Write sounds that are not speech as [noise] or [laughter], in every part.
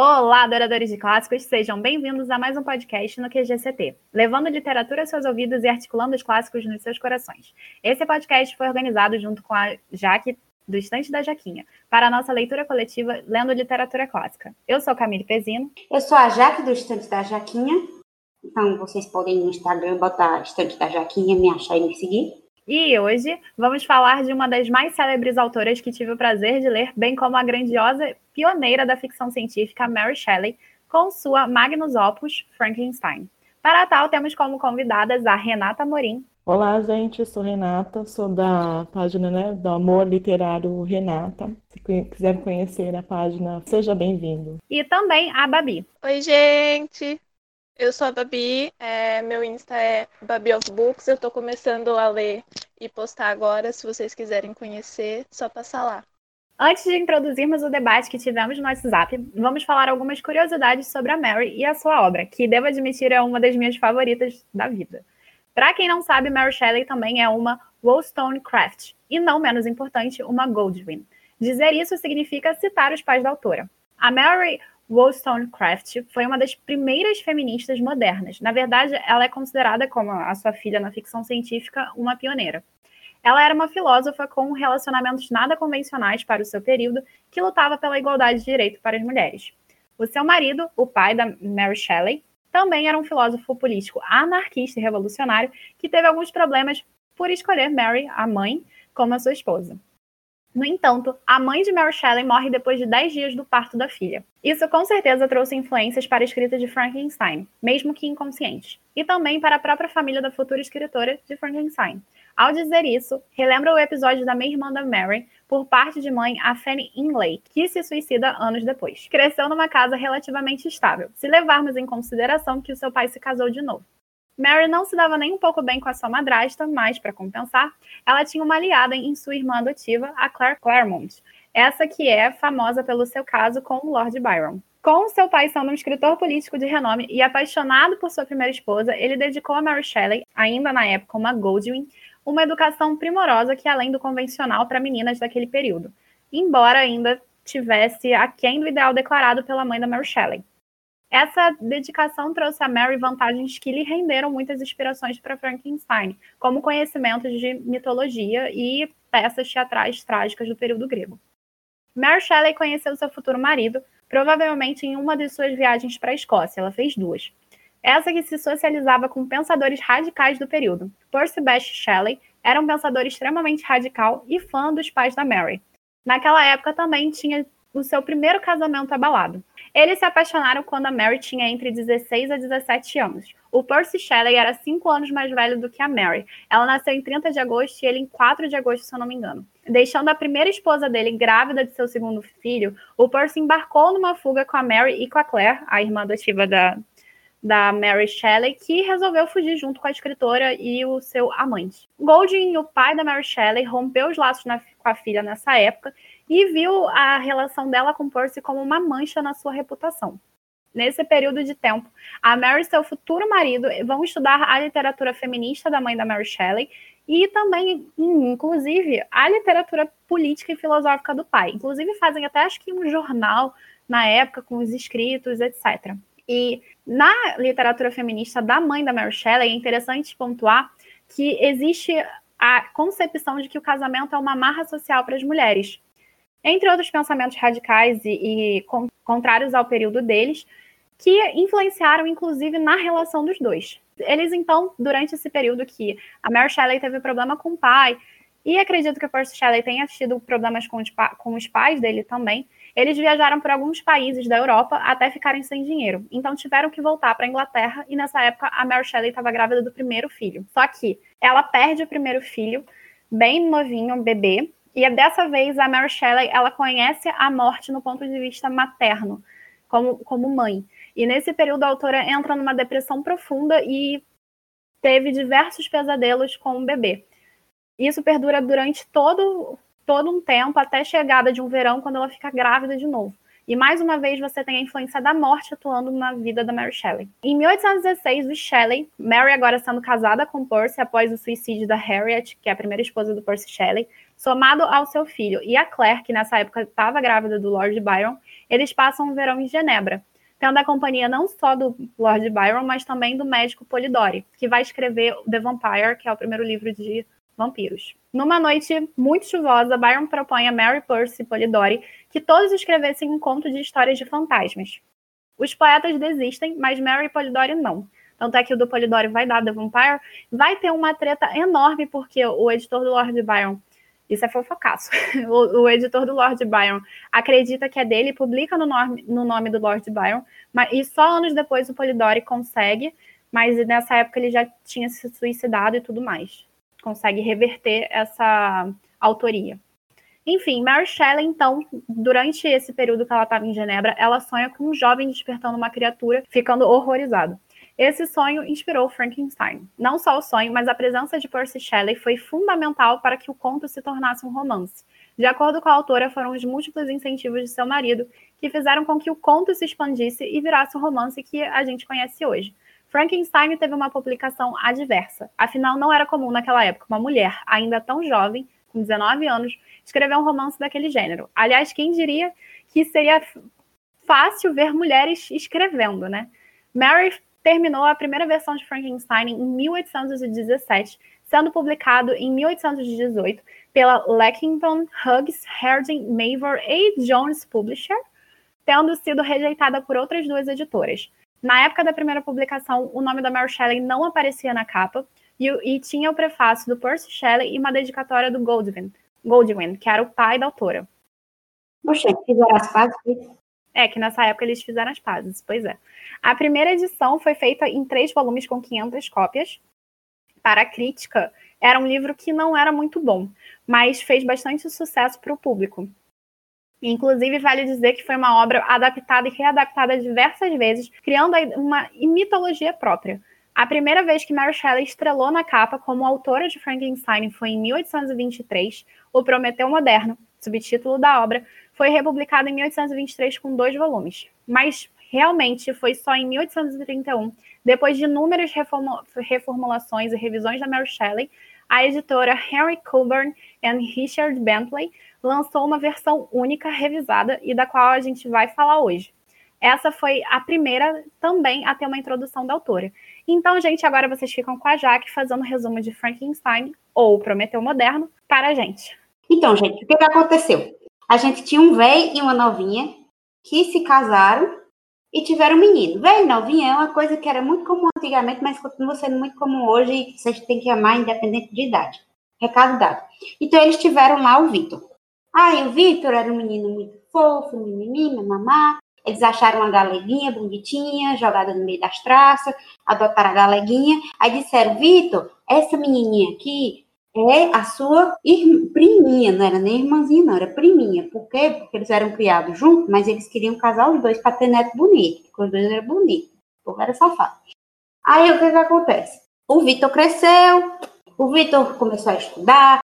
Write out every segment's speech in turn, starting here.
Olá, adoradores de clássicos, sejam bem-vindos a mais um podcast no QGCT, levando literatura aos seus ouvidos e articulando os clássicos nos seus corações. Esse podcast foi organizado junto com a Jaque do Estante da Jaquinha, para a nossa leitura coletiva Lendo Literatura Clássica. Eu sou Camille Pezino. Eu sou a Jaque do Estante da Jaquinha. Então, vocês podem no Instagram botar Estante da Jaquinha, me achar e me seguir. E hoje vamos falar de uma das mais célebres autoras que tive o prazer de ler, bem como a grandiosa pioneira da ficção científica Mary Shelley, com sua Magnus Opus Frankenstein. Para tal, temos como convidadas a Renata Morim. Olá, gente, eu sou Renata, sou da página né, do Amor Literário Renata. Se quiser conhecer a página, seja bem-vindo. E também a Babi. Oi, gente, eu sou a Babi, é, meu Insta é Babi of Books. Eu estou começando a ler e postar agora. Se vocês quiserem conhecer, só passar lá. Antes de introduzirmos o debate que tivemos no WhatsApp, vamos falar algumas curiosidades sobre a Mary e a sua obra, que devo admitir é uma das minhas favoritas da vida. Para quem não sabe, Mary Shelley também é uma Wollstonecraft, e não menos importante, uma Goldwyn. Dizer isso significa citar os pais da autora. A Mary Wollstonecraft foi uma das primeiras feministas modernas. Na verdade, ela é considerada, como a sua filha na ficção científica, uma pioneira. Ela era uma filósofa com relacionamentos nada convencionais para o seu período, que lutava pela igualdade de direito para as mulheres. O seu marido, o pai da Mary Shelley, também era um filósofo político anarquista e revolucionário que teve alguns problemas por escolher Mary, a mãe, como a sua esposa. No entanto, a mãe de Mary Shelley morre depois de 10 dias do parto da filha. Isso com certeza trouxe influências para a escrita de Frankenstein, mesmo que inconscientes, e também para a própria família da futura escritora de Frankenstein. Ao dizer isso, relembra o episódio da meia-irmã da Mary, por parte de mãe, a Fanny Inlay, que se suicida anos depois. Cresceu numa casa relativamente estável, se levarmos em consideração que o seu pai se casou de novo. Mary não se dava nem um pouco bem com a sua madrasta, mas, para compensar, ela tinha uma aliada em sua irmã adotiva, a Claire Claremont, essa que é famosa pelo seu caso com o Lord Byron. Com seu pai sendo um escritor político de renome e apaixonado por sua primeira esposa, ele dedicou a Mary Shelley, ainda na época uma Goldwyn, uma educação primorosa que além do convencional para meninas daquele período, embora ainda tivesse aquém do ideal declarado pela mãe da Mary Shelley. Essa dedicação trouxe a Mary vantagens que lhe renderam muitas inspirações para Frankenstein, como conhecimentos de mitologia e peças teatrais trágicas do período grego. Mary Shelley conheceu seu futuro marido, provavelmente em uma de suas viagens para a Escócia, ela fez duas. Essa que se socializava com pensadores radicais do período. Percy Bysshe Shelley era um pensador extremamente radical e fã dos pais da Mary. Naquela época também tinha o seu primeiro casamento abalado. Eles se apaixonaram quando a Mary tinha entre 16 a 17 anos. O Percy Shelley era 5 anos mais velho do que a Mary. Ela nasceu em 30 de agosto e ele em 4 de agosto, se eu não me engano. Deixando a primeira esposa dele grávida de seu segundo filho, o Percy embarcou numa fuga com a Mary e com a Claire, a irmã adotiva da, da Mary Shelley, que resolveu fugir junto com a escritora e o seu amante. Goldwyn, o pai da Mary Shelley, rompeu os laços na, com a filha nessa época e viu a relação dela com Percy como uma mancha na sua reputação. Nesse período de tempo, a Mary e seu futuro marido vão estudar a literatura feminista da mãe da Mary Shelley e também, inclusive, a literatura política e filosófica do pai. Inclusive, fazem até acho que um jornal na época com os escritos, etc. E na literatura feminista da mãe da Mary Shelley, é interessante pontuar que existe a concepção de que o casamento é uma marra social para as mulheres. Entre outros pensamentos radicais e, e contrários ao período deles, que influenciaram, inclusive, na relação dos dois. Eles, então, durante esse período que a Mary Shelley teve problema com o pai, e acredito que o Percy Shelley tenha tido problemas com os, com os pais dele também, eles viajaram por alguns países da Europa até ficarem sem dinheiro. Então tiveram que voltar para a Inglaterra e nessa época a Mary Shelley estava grávida do primeiro filho. Só que ela perde o primeiro filho, bem novinho, bebê, e dessa vez a Mary Shelley ela conhece a morte no ponto de vista materno, como, como mãe. E nesse período a autora entra numa depressão profunda e teve diversos pesadelos com o bebê. Isso perdura durante todo todo um tempo até a chegada de um verão, quando ela fica grávida de novo. E mais uma vez você tem a influência da morte atuando na vida da Mary Shelley. Em 1816, o Shelley, Mary agora sendo casada com Percy após o suicídio da Harriet, que é a primeira esposa do Percy Shelley, somado ao seu filho e a Claire, que nessa época estava grávida do Lord Byron, eles passam um verão em Genebra, tendo a companhia não só do Lord Byron, mas também do médico Polidori, que vai escrever The Vampire, que é o primeiro livro de vampiros. Numa noite muito chuvosa, Byron propõe a Mary Percy Polidori que todos escrevessem um conto de histórias de fantasmas. Os poetas desistem, mas Mary Polidori não. Tanto é que o do Polidori vai dar The Vampire, vai ter uma treta enorme, porque o editor do Lord Byron isso é fofocaço. [laughs] O, o, editor do Lord Byron acredita que é dele, publica no nome, no nome do Lord Byron, mas, e só anos depois o Polidori consegue, mas nessa época ele já tinha se suicidado e tudo mais. Consegue reverter essa autoria. Enfim, Mary Shelley, então, durante esse período que ela estava em Genebra, ela sonha com um jovem despertando uma criatura, ficando horrorizado. Esse sonho inspirou Frankenstein. Não só o sonho, mas a presença de Percy Shelley foi fundamental para que o conto se tornasse um romance. De acordo com a autora, foram os múltiplos incentivos de seu marido que fizeram com que o conto se expandisse e virasse o romance que a gente conhece hoje. Frankenstein teve uma publicação adversa. Afinal, não era comum naquela época uma mulher, ainda tão jovem, com 19 anos, escrever um romance daquele gênero. Aliás, quem diria que seria fácil ver mulheres escrevendo, né? Mary terminou a primeira versão de Frankenstein em 1817, sendo publicado em 1818 pela Leckington, Hughes, Harding, Mavor e Jones Publisher, tendo sido rejeitada por outras duas editoras. Na época da primeira publicação, o nome da Mary Shelley não aparecia na capa e, e tinha o prefácio do Percy Shelley e uma dedicatória do Goldwyn, Goldwyn, que era o pai da autora. Poxa, fizeram as pazes? É, que nessa época eles fizeram as pazes, pois é. A primeira edição foi feita em três volumes com 500 cópias. Para a crítica, era um livro que não era muito bom, mas fez bastante sucesso para o público. Inclusive, vale dizer que foi uma obra adaptada e readaptada diversas vezes, criando uma mitologia própria. A primeira vez que Mary Shelley estrelou na capa como autora de Frankenstein foi em 1823, O Prometeu Moderno, subtítulo da obra, foi republicado em 1823 com dois volumes. Mas realmente foi só em 1831, depois de inúmeras reformulações e revisões da Mary Shelley, a editora Henry Coburn e Richard Bentley lançou uma versão única revisada e da qual a gente vai falar hoje. Essa foi a primeira também a ter uma introdução da autora. Então, gente, agora vocês ficam com a Jaque fazendo um resumo de Frankenstein ou Prometeu Moderno para a gente. Então, gente, o que, aconteceu? A gente tinha um velho e uma novinha que se casaram e tiveram um menino. Velho e novinha é uma coisa que era muito comum antigamente, mas continua sendo muito comum hoje e vocês têm que amar independente de idade. Recado dado. Então, eles tiveram lá o Vitor. Aí, o Vitor era um menino muito fofo, mimimi, mamá. Eles acharam uma galeguinha bonitinha, jogada no meio das traças, adotaram a galeguinha. Aí disseram, Vitor, essa menininha aqui é a sua priminha, não era nem irmãzinha, não, era priminha. Por quê? Porque eles eram criados juntos, mas eles queriam casar os dois para ter neto bonito, porque os dois eram bonitos. O povo era safado. Aí o que, que acontece? O Vitor cresceu, o Vitor começou a estudar,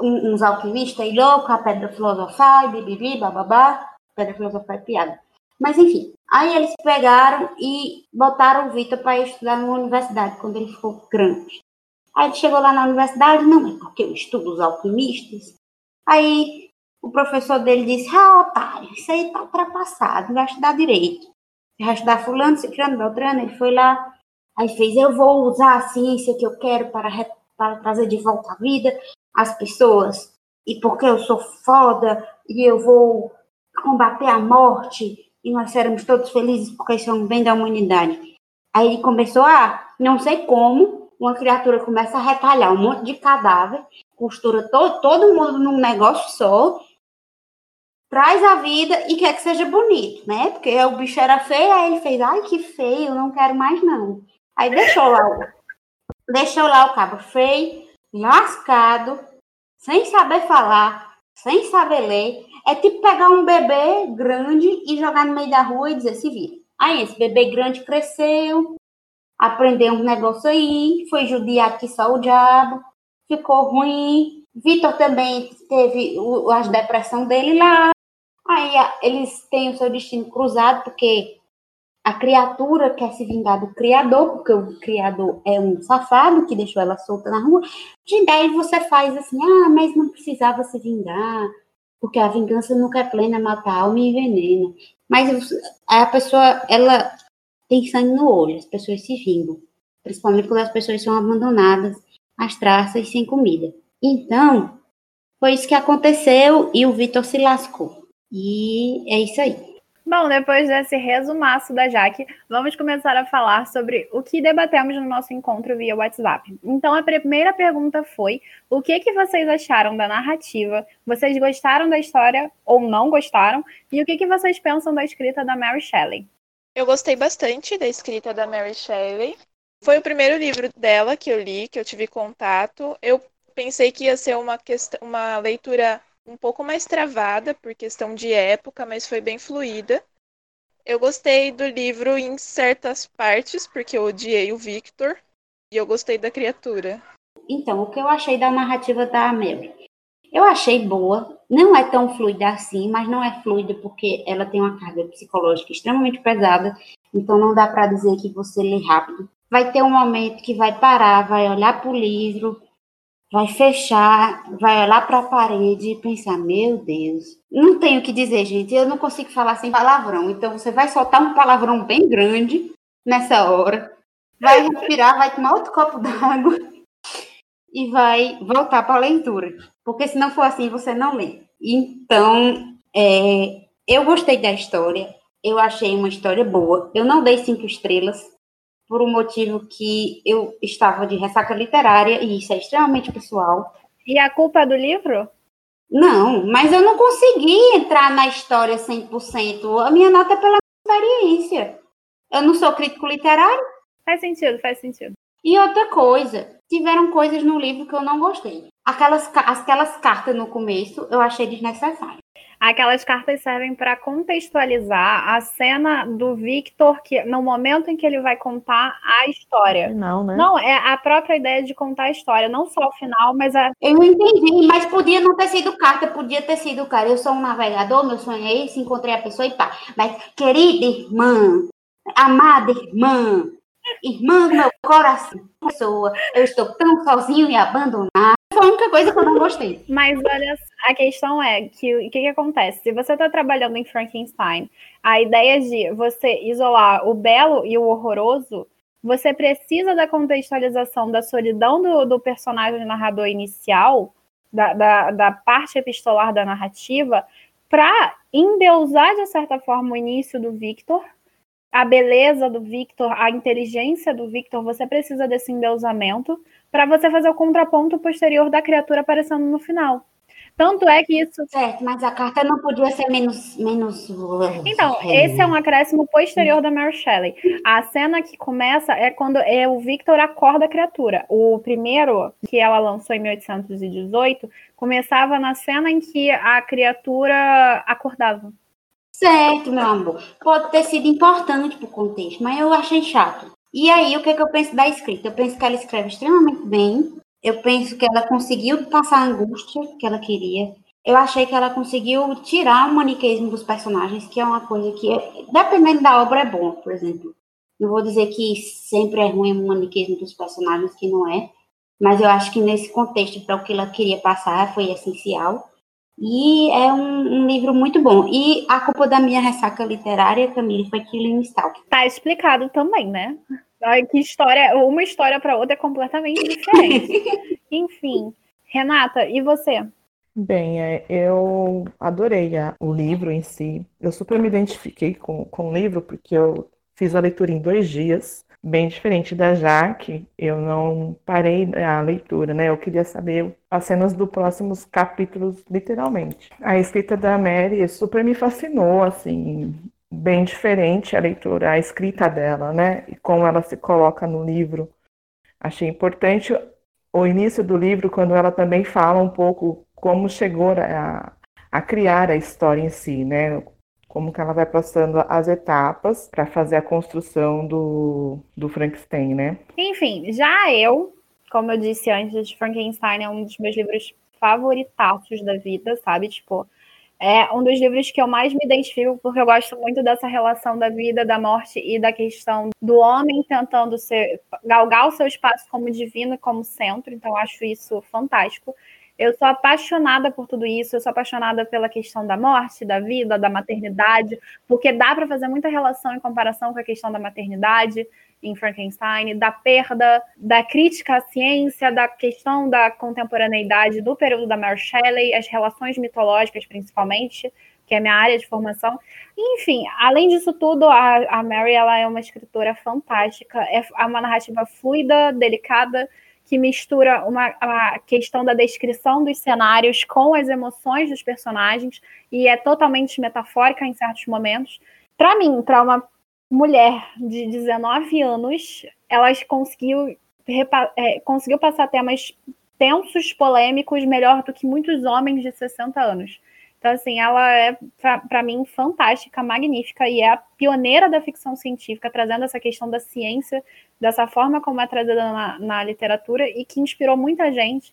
uns alquimistas aí loucos, a pedra filosofal, bibibi, bababá. Pedra filosofal é piada. Mas enfim, aí eles pegaram e botaram o Vitor para estudar numa universidade quando ele ficou grande. Aí ele chegou lá na universidade, não, é porque eu estudo os alquimistas. Aí o professor dele disse, ah, otário, isso aí tá ultrapassado, vai estudar direito. Vai estudar fulano, ciclano, beltrano, ele foi lá, aí fez, eu vou usar a ciência que eu quero para, para trazer de volta à vida as pessoas, e porque eu sou foda, e eu vou combater a morte, e nós seremos todos felizes porque isso é um bem da humanidade. Aí ele começou a, não sei como, uma criatura começa a retalhar um monte de cadáver, costura todo, todo mundo num negócio só, traz a vida e quer que seja bonito, né? Porque o bicho era feio, aí ele fez, ai, que feio, não quero mais não. Aí deixou lá, deixou lá o cabo feio, lascado, sem saber falar, sem saber ler. É tipo pegar um bebê grande e jogar no meio da rua e dizer, se vira. Aí esse bebê grande cresceu, aprendeu um negócio aí, foi judiado que só o diabo, ficou ruim. Vitor também teve as depressão dele lá. Aí eles têm o seu destino cruzado, porque a criatura quer se vingar do criador, porque o criador é um safado que deixou ela solta na rua. E daí você faz assim, ah, mas não precisava se vingar. porque a vingança nunca é plena, mata a alma e envenena. Mas a pessoa, ela tem sangue no olho, as pessoas se vingam, principalmente quando as pessoas são abandonadas, às traças, sem comida. Então, foi isso que aconteceu e o Vitor se lascou. E é isso aí. Bom, depois desse resumaço da Jaque, vamos começar a falar sobre o que debatemos no nosso encontro via WhatsApp. Então, a primeira pergunta foi: o que, que vocês acharam da narrativa? Vocês gostaram da história ou não gostaram? E o que, que vocês pensam da escrita da Mary Shelley? Eu gostei bastante da escrita da Mary Shelley. Foi o primeiro livro dela que eu li, que eu tive contato. Eu pensei que ia ser uma, questão, uma leitura um pouco mais travada por questão de época, mas foi bem fluida. Eu gostei do livro em certas partes, porque eu odiei o Victor, e eu gostei da criatura. Então, o que eu achei da narrativa da Mary? Eu achei boa, não é tão fluida assim, mas não é fluida porque ela tem uma carga psicológica extremamente pesada, então não dá para dizer que você lê rápido. Vai ter um momento que vai parar, vai olhar para o livro, vai fechar, vai olhar para a parede e pensar: meu Deus, não tenho o que dizer, gente, eu não consigo falar sem palavrão. Então você vai soltar um palavrão bem grande nessa hora, vai [laughs] respirar, vai tomar outro copo [laughs] d'água e vai voltar para a leitura. Porque se não for assim, você não lê. Então, é, eu gostei da história, eu achei uma história boa. Eu não dei cinco estrelas, por um motivo que eu estava de ressaca literária, e isso é extremamente pessoal. E a culpa é do livro? Não, mas eu não consegui entrar na história 100%. A minha nota é pela experiência. Eu não sou crítico literário. Faz sentido, faz sentido. E outra coisa, tiveram coisas no livro que eu não gostei. Aquelas, aquelas cartas no começo eu achei desnecessário. Aquelas cartas servem para contextualizar a cena do Victor, que no momento em que ele vai contar a história. Final, né? Não, é a própria ideia de contar a história, não só o final, mas a. Eu entendi, mas podia não ter sido carta, podia ter sido, cara. Eu sou um navegador, meu sonho é esse, encontrei a pessoa e pá. Mas, querida irmã, amada irmã, irmã do meu coração, pessoa, eu estou tão sozinho e abandonado foi a única coisa que eu não gostei. Mas olha, a questão é que o que, que acontece? Se você está trabalhando em Frankenstein, a ideia de você isolar o belo e o horroroso, você precisa da contextualização da solidão do, do personagem narrador inicial, da, da, da parte epistolar da narrativa, para endeusar, de certa forma, o início do Victor, a beleza do Victor, a inteligência do Victor, você precisa desse endeusamento para você fazer o contraponto posterior da criatura aparecendo no final. Tanto é que isso. Certo, mas a carta não podia ser menos. menos... Então, esse é um acréscimo posterior da Mary Shelley. A cena que começa é quando é o Victor acorda a criatura. O primeiro, que ela lançou em 1818, começava na cena em que a criatura acordava. Certo, meu amor. Pode ter sido importante para o contexto, mas eu achei chato. E aí, o que, é que eu penso da escrita? Eu penso que ela escreve extremamente bem. Eu penso que ela conseguiu passar a angústia que ela queria. Eu achei que ela conseguiu tirar o maniqueísmo dos personagens, que é uma coisa que, dependendo da obra, é bom, por exemplo. Não vou dizer que sempre é ruim o maniqueísmo dos personagens, que não é. Mas eu acho que nesse contexto, para o que ela queria passar, foi essencial. E é um, um, livro muito bom. E a culpa da minha ressaca literária, Camille, foi Killing Stalk. Tá explicado também, né? Que história, uma história para outra é completamente diferente. [laughs] Enfim, Renata, e você? Bem, é, eu adorei o livro em si. Eu super me identifiquei com, com o livro porque eu fiz a leitura em dois dias bem diferente da Jaque, eu não parei a leitura, né? Eu queria saber as cenas dos próximos capítulos, literalmente. A escrita da Mary super me fascinou, assim, bem diferente a leitura, a escrita dela, né? E como ela se coloca no livro. Achei importante o início do livro, quando ela também fala um pouco como chegou a, a criar a história em si, né? como que ela vai passando as etapas para fazer a construção do, do Frankenstein, né? Enfim, já eu, como eu disse antes, Frankenstein é um dos meus livros favoritaços da vida, sabe? Tipo, é um dos livros que eu mais me identifico, porque eu gosto muito dessa relação da vida, da morte e da questão do homem tentando ser, galgar o seu espaço como divino e como centro, então acho isso fantástico. Eu sou apaixonada por tudo isso, eu sou apaixonada pela questão da morte, da vida, da maternidade, porque dá para fazer muita relação em comparação com a questão da maternidade em Frankenstein, da perda, da crítica à ciência, da questão da contemporaneidade do período da Mary Shelley, as relações mitológicas principalmente, que é minha área de formação. Enfim, além disso tudo, a, a Mary ela é uma escritora fantástica, é uma narrativa fluida, delicada, que mistura uma, a questão da descrição dos cenários com as emoções dos personagens e é totalmente metafórica em certos momentos. Para mim, para uma mulher de 19 anos, ela conseguiu, é, conseguiu passar temas tensos, polêmicos, melhor do que muitos homens de 60 anos. Então, assim, ela é, para mim, fantástica, magnífica e é a pioneira da ficção científica, trazendo essa questão da ciência dessa forma como é trazida na, na literatura e que inspirou muita gente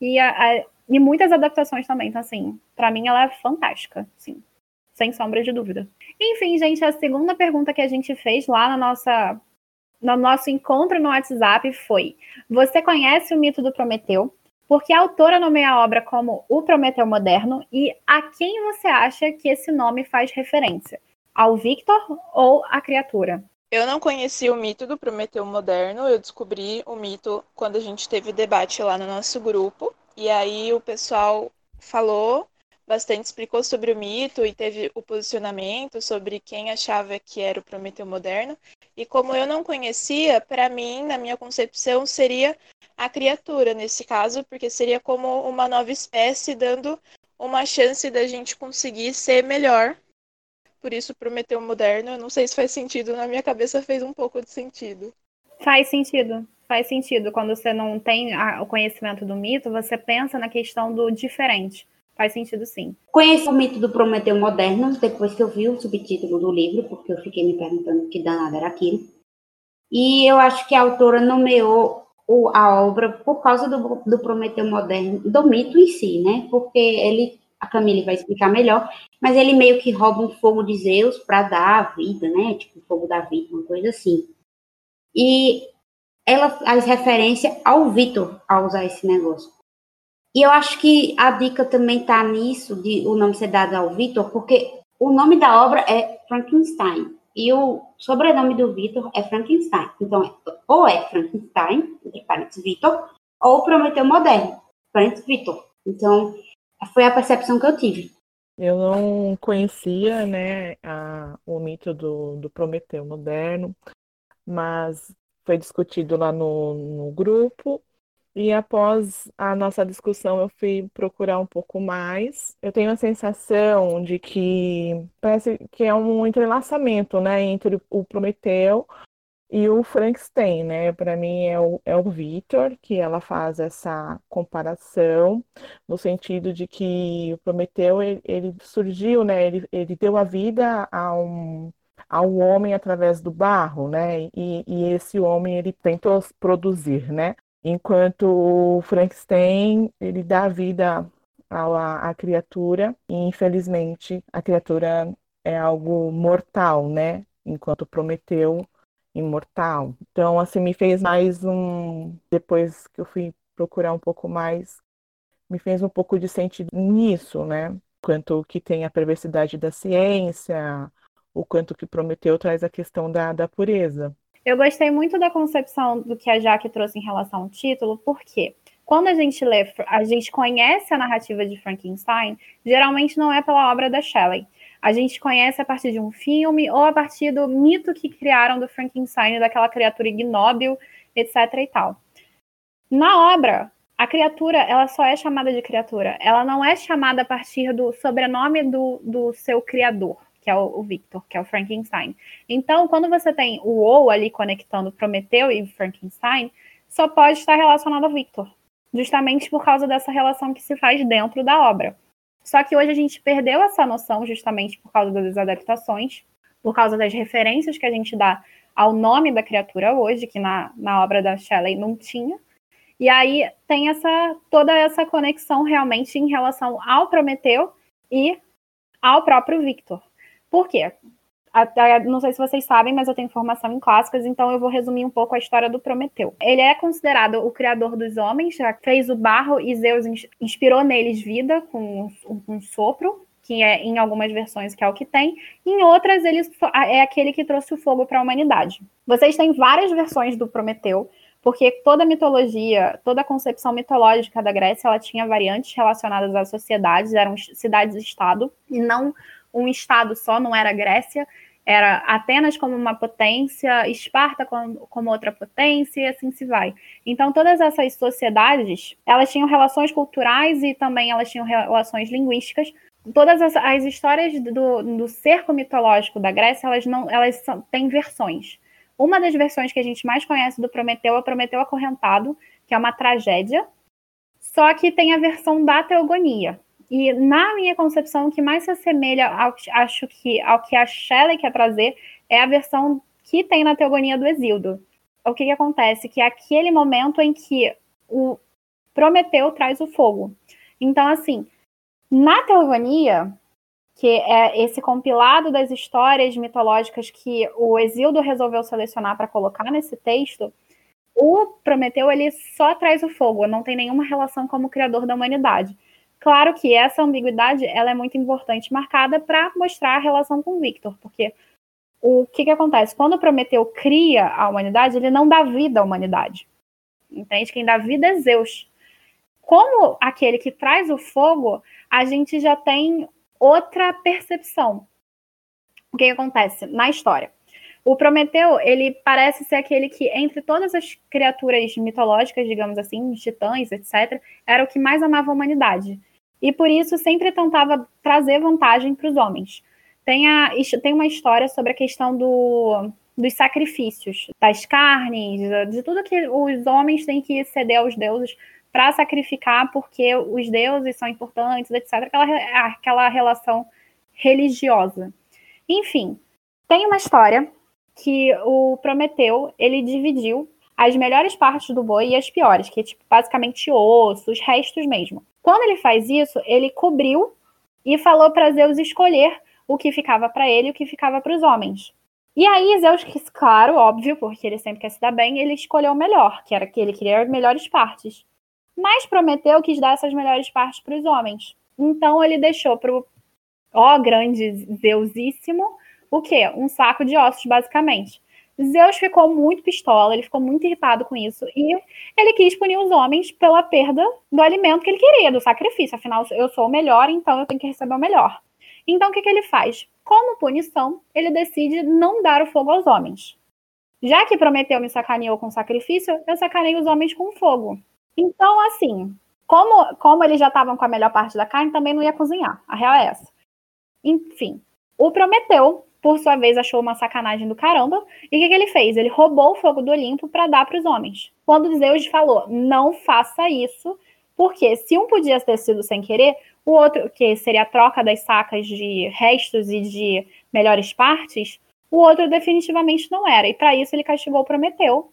e, a, a, e muitas adaptações também. Então, assim, para mim, ela é fantástica, sim, sem sombra de dúvida. Enfim, gente, a segunda pergunta que a gente fez lá na nossa, no nosso encontro no WhatsApp foi: Você conhece o mito do Prometeu? porque a autora nomeia a obra como O Prometeu Moderno e a quem você acha que esse nome faz referência? Ao Victor ou à criatura? Eu não conheci o mito do Prometeu Moderno, eu descobri o mito quando a gente teve debate lá no nosso grupo, e aí o pessoal falou bastante, explicou sobre o mito e teve o posicionamento sobre quem achava que era o Prometeu Moderno. E como eu não conhecia, para mim, na minha concepção, seria a criatura nesse caso, porque seria como uma nova espécie, dando uma chance da gente conseguir ser melhor. Por isso, Prometeu Moderno, eu não sei se faz sentido, na minha cabeça fez um pouco de sentido. Faz sentido, faz sentido. Quando você não tem a, o conhecimento do mito, você pensa na questão do diferente. Faz sentido, sim. Conheci o mito do Prometeu Moderno depois que eu vi o subtítulo do livro, porque eu fiquei me perguntando que danado era aquilo. E eu acho que a autora nomeou a obra por causa do, do Prometeu moderno, do mito em si, né? Porque ele, a Camille vai explicar melhor, mas ele meio que rouba um fogo de Zeus para dar a vida, né? Tipo, o fogo da vida, uma coisa assim. E ela faz referência ao Vitor ao usar esse negócio. E eu acho que a dica também está nisso, de o nome ser dado ao Vitor, porque o nome da obra é Frankenstein. E o sobrenome do Vitor é Frankenstein. Então, ou é Frankenstein, entre parênteses, Vitor, ou Prometeu Moderno, parênteses, Vitor. Então, foi a percepção que eu tive. Eu não conhecia, né, a, o mito do, do Prometeu Moderno, mas foi discutido lá no, no grupo e após a nossa discussão, eu fui procurar um pouco mais. Eu tenho a sensação de que parece que é um entrelaçamento, né, entre o Prometeu e o Frankenstein, né? Para mim é o, é o Victor que ela faz essa comparação no sentido de que o Prometeu ele, ele surgiu, né? Ele, ele deu a vida a um ao homem através do barro, né? E, e esse homem ele tentou produzir, né? Enquanto o Frankenstein ele dá vida à, à criatura e infelizmente a criatura é algo mortal, né? Enquanto Prometeu imortal. Então, assim, me fez mais um. Depois que eu fui procurar um pouco mais, me fez um pouco de sentido nisso, né? Quanto que tem a perversidade da ciência, o quanto que Prometeu traz a questão da, da pureza. Eu gostei muito da concepção do que a Jaque trouxe em relação ao título, porque quando a gente lê, a gente conhece a narrativa de Frankenstein, geralmente não é pela obra da Shelley. A gente conhece a partir de um filme ou a partir do mito que criaram do Frankenstein, daquela criatura ignóbil, etc e tal. Na obra, a criatura, ela só é chamada de criatura. Ela não é chamada a partir do sobrenome do, do seu criador que é o, Victor, que é o Frankenstein. Então, quando você tem o ou ali conectando Prometeu e Frankenstein, só pode estar relacionado ao Victor, justamente por causa dessa relação que se faz dentro da obra. Só que hoje a gente perdeu essa noção justamente por causa das adaptações, por causa das referências que a gente dá ao nome da criatura hoje, que na, na obra da Shelley não tinha. E aí tem essa toda essa conexão realmente em relação ao Prometeu e ao próprio Victor. Por quê? não sei se vocês sabem, mas eu tenho formação em clássicas, então eu vou resumir um pouco a história do Prometeu. Ele é considerado o criador dos homens, já fez o barro e Zeus inspirou neles vida com um, sopro, que é em algumas versões que é o que tem, em outras ele é aquele que trouxe o fogo para a humanidade. Vocês têm várias versões do Prometeu, porque toda mitologia, toda a concepção mitológica da Grécia, ela tinha variantes relacionadas às sociedades, eram cidades-estado, e não um estado só, não era Grécia, era Atenas como uma potência, Esparta como, como, outra potência, e assim se vai. Então, todas essas sociedades, elas tinham relações culturais e também elas tinham relações linguísticas. Todas as, as histórias do, do cerco mitológico da Grécia, elas não, elas são, têm versões. Uma das versões que a gente mais conhece do Prometeu é o Prometeu Acorrentado, que é uma tragédia, só que tem a versão da Teogonia. E na minha concepção, o que mais se assemelha ao, acho que, ao que a Shelley quer trazer é a versão que tem na Teogonia do Exildo. O que, que acontece? Que é aquele momento em que o Prometeu traz o fogo. Então, assim, na Teogonia, que é esse compilado das histórias mitológicas que o Exildo resolveu selecionar para colocar nesse texto, o Prometeu ele só traz o fogo, não tem nenhuma relação como criador da humanidade. Claro que essa ambiguidade ela é muito importante, marcada para mostrar a relação com Victor, porque o que, que acontece? Quando Prometeu cria a humanidade, ele não dá vida à humanidade. Entende? Quem dá vida é Zeus. Como aquele que traz o fogo, a gente já tem outra percepção. O que, que acontece na história? O Prometeu, ele parece ser aquele que, entre todas as criaturas mitológicas, digamos assim, titãs, etc., era o que mais amava a humanidade. E por isso sempre tentava trazer vantagem para os homens. Tem, a, tem uma história sobre a questão do, dos sacrifícios, das carnes, de tudo que os homens têm que ceder aos deuses para sacrificar porque os deuses são importantes, etc. Aquela, aquela relação religiosa. Enfim, tem uma história que o Prometeu ele dividiu as melhores partes do boi e as piores, que é tipo basicamente ossos, restos mesmo. Quando ele faz isso, ele cobriu e falou para Zeus escolher o que ficava para ele e o que ficava para os homens. E aí Zeus quis, claro, óbvio, porque ele sempre quer se dar bem, ele escolheu o melhor, que era que ele queria as melhores partes. Mas Prometeu quis dar essas melhores partes para os homens. Então ele deixou para o ó grande Zeusíssimo o quê? Um saco de ossos, basicamente. Zeus ficou muito pistola, ele ficou muito irritado com isso e ele quis punir os homens pela perda do alimento que ele queria, do sacrifício. Afinal, eu sou o melhor, então eu tenho que receber o melhor. Então, o que, que ele faz? Como punição, ele decide não dar o fogo aos homens. Já que Prometeu me sacaneou com sacrifício, eu sacaneio os homens com fogo. Então, assim, como, como eles já estavam com a melhor parte da carne, também não ia cozinhar. A real é essa. Enfim, o Prometeu, por sua vez, achou uma sacanagem do caramba. E o que, que ele fez? Ele roubou o fogo do Olimpo para dar para os homens. Quando Zeus falou, não faça isso, porque se um podia ter sido sem querer, o outro, que seria a troca das sacas de restos e de melhores partes, o outro definitivamente não era. E para isso ele castigou Prometeu,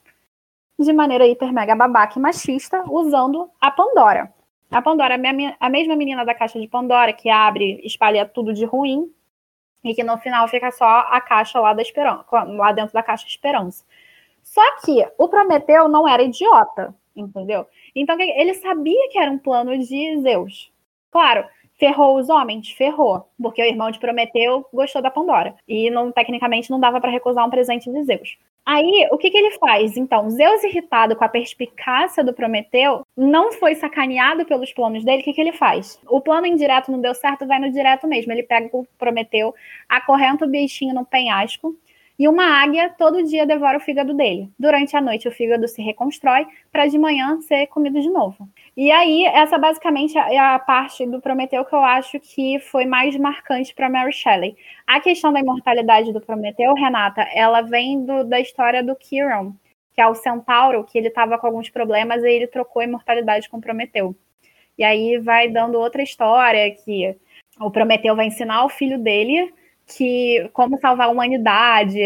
de maneira hiper mega babaca e machista, usando a Pandora. A Pandora a mesma menina da caixa de Pandora que abre, espalha tudo de ruim e que no final fica só a caixa lá da esperança, lá dentro da caixa esperança. Só que o Prometeu não era idiota, entendeu? Então ele sabia que era um plano de Zeus. Claro, ferrou os homens, ferrou, porque o irmão de Prometeu gostou da Pandora e não tecnicamente não dava para recusar um presente de Zeus. Aí, o que, que ele faz? Então, Zeus, irritado com a perspicácia do Prometeu, não foi sacaneado pelos planos dele, o que, que ele faz? O plano indireto não deu certo, vai no direto mesmo. Ele pega o Prometeu, acorrenta o bichinho no penhasco, e uma águia todo dia devora o fígado dele. Durante a noite, o fígado se reconstrói para de manhã ser comido de novo. E aí, essa basicamente é a parte do Prometeu que eu acho que foi mais marcante para Mary Shelley. A questão da imortalidade do Prometeu, Renata, ela vem do, da história do Chiron, que é o centauro, que ele estava com alguns problemas e ele trocou a imortalidade com Prometeu. E aí vai dando outra história que o Prometeu vai ensinar o filho dele que como salvar a humanidade,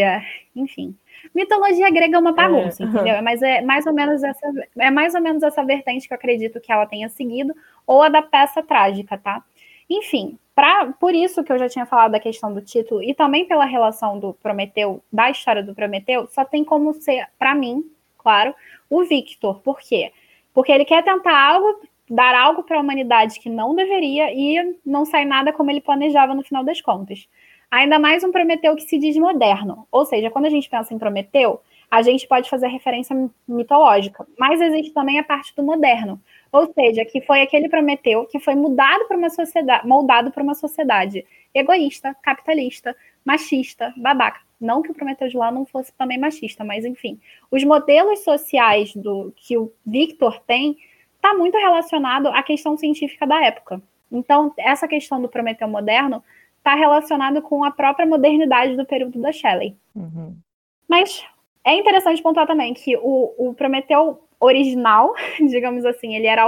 enfim. Mitologia grega é uma bagunça, é, entendeu? Mas é mais ou menos essa é mais ou menos essa vertente que eu acredito que ela tenha seguido ou a da peça trágica, tá? Enfim, pra, por isso que eu já tinha falado da questão do título e também pela relação do Prometeu, da história do Prometeu, só tem como ser, para mim, claro, o Victor. Por quê? Porque ele quer tentar algo, dar algo para a humanidade que não deveria e não sai nada como ele planejava no final das contas. Ainda mais um Prometeu que se diz moderno. Ou seja, quando a gente pensa em Prometeu, a gente pode fazer referência mitológica, mas existe também a parte do moderno. Ou seja, que foi aquele Prometeu que foi mudado para uma sociedade, moldado para uma sociedade egoísta, capitalista, machista, babaca. Não que o Prometeu de lá não fosse também machista, mas enfim, os modelos sociais do que o Victor tem está muito relacionado à questão científica da época. Então, essa questão do Prometeu moderno está relacionado com a própria modernidade do período da Shelley. Uhum. Mas é interessante pontuar também que o, o Prometeu original, [laughs] digamos assim, ele era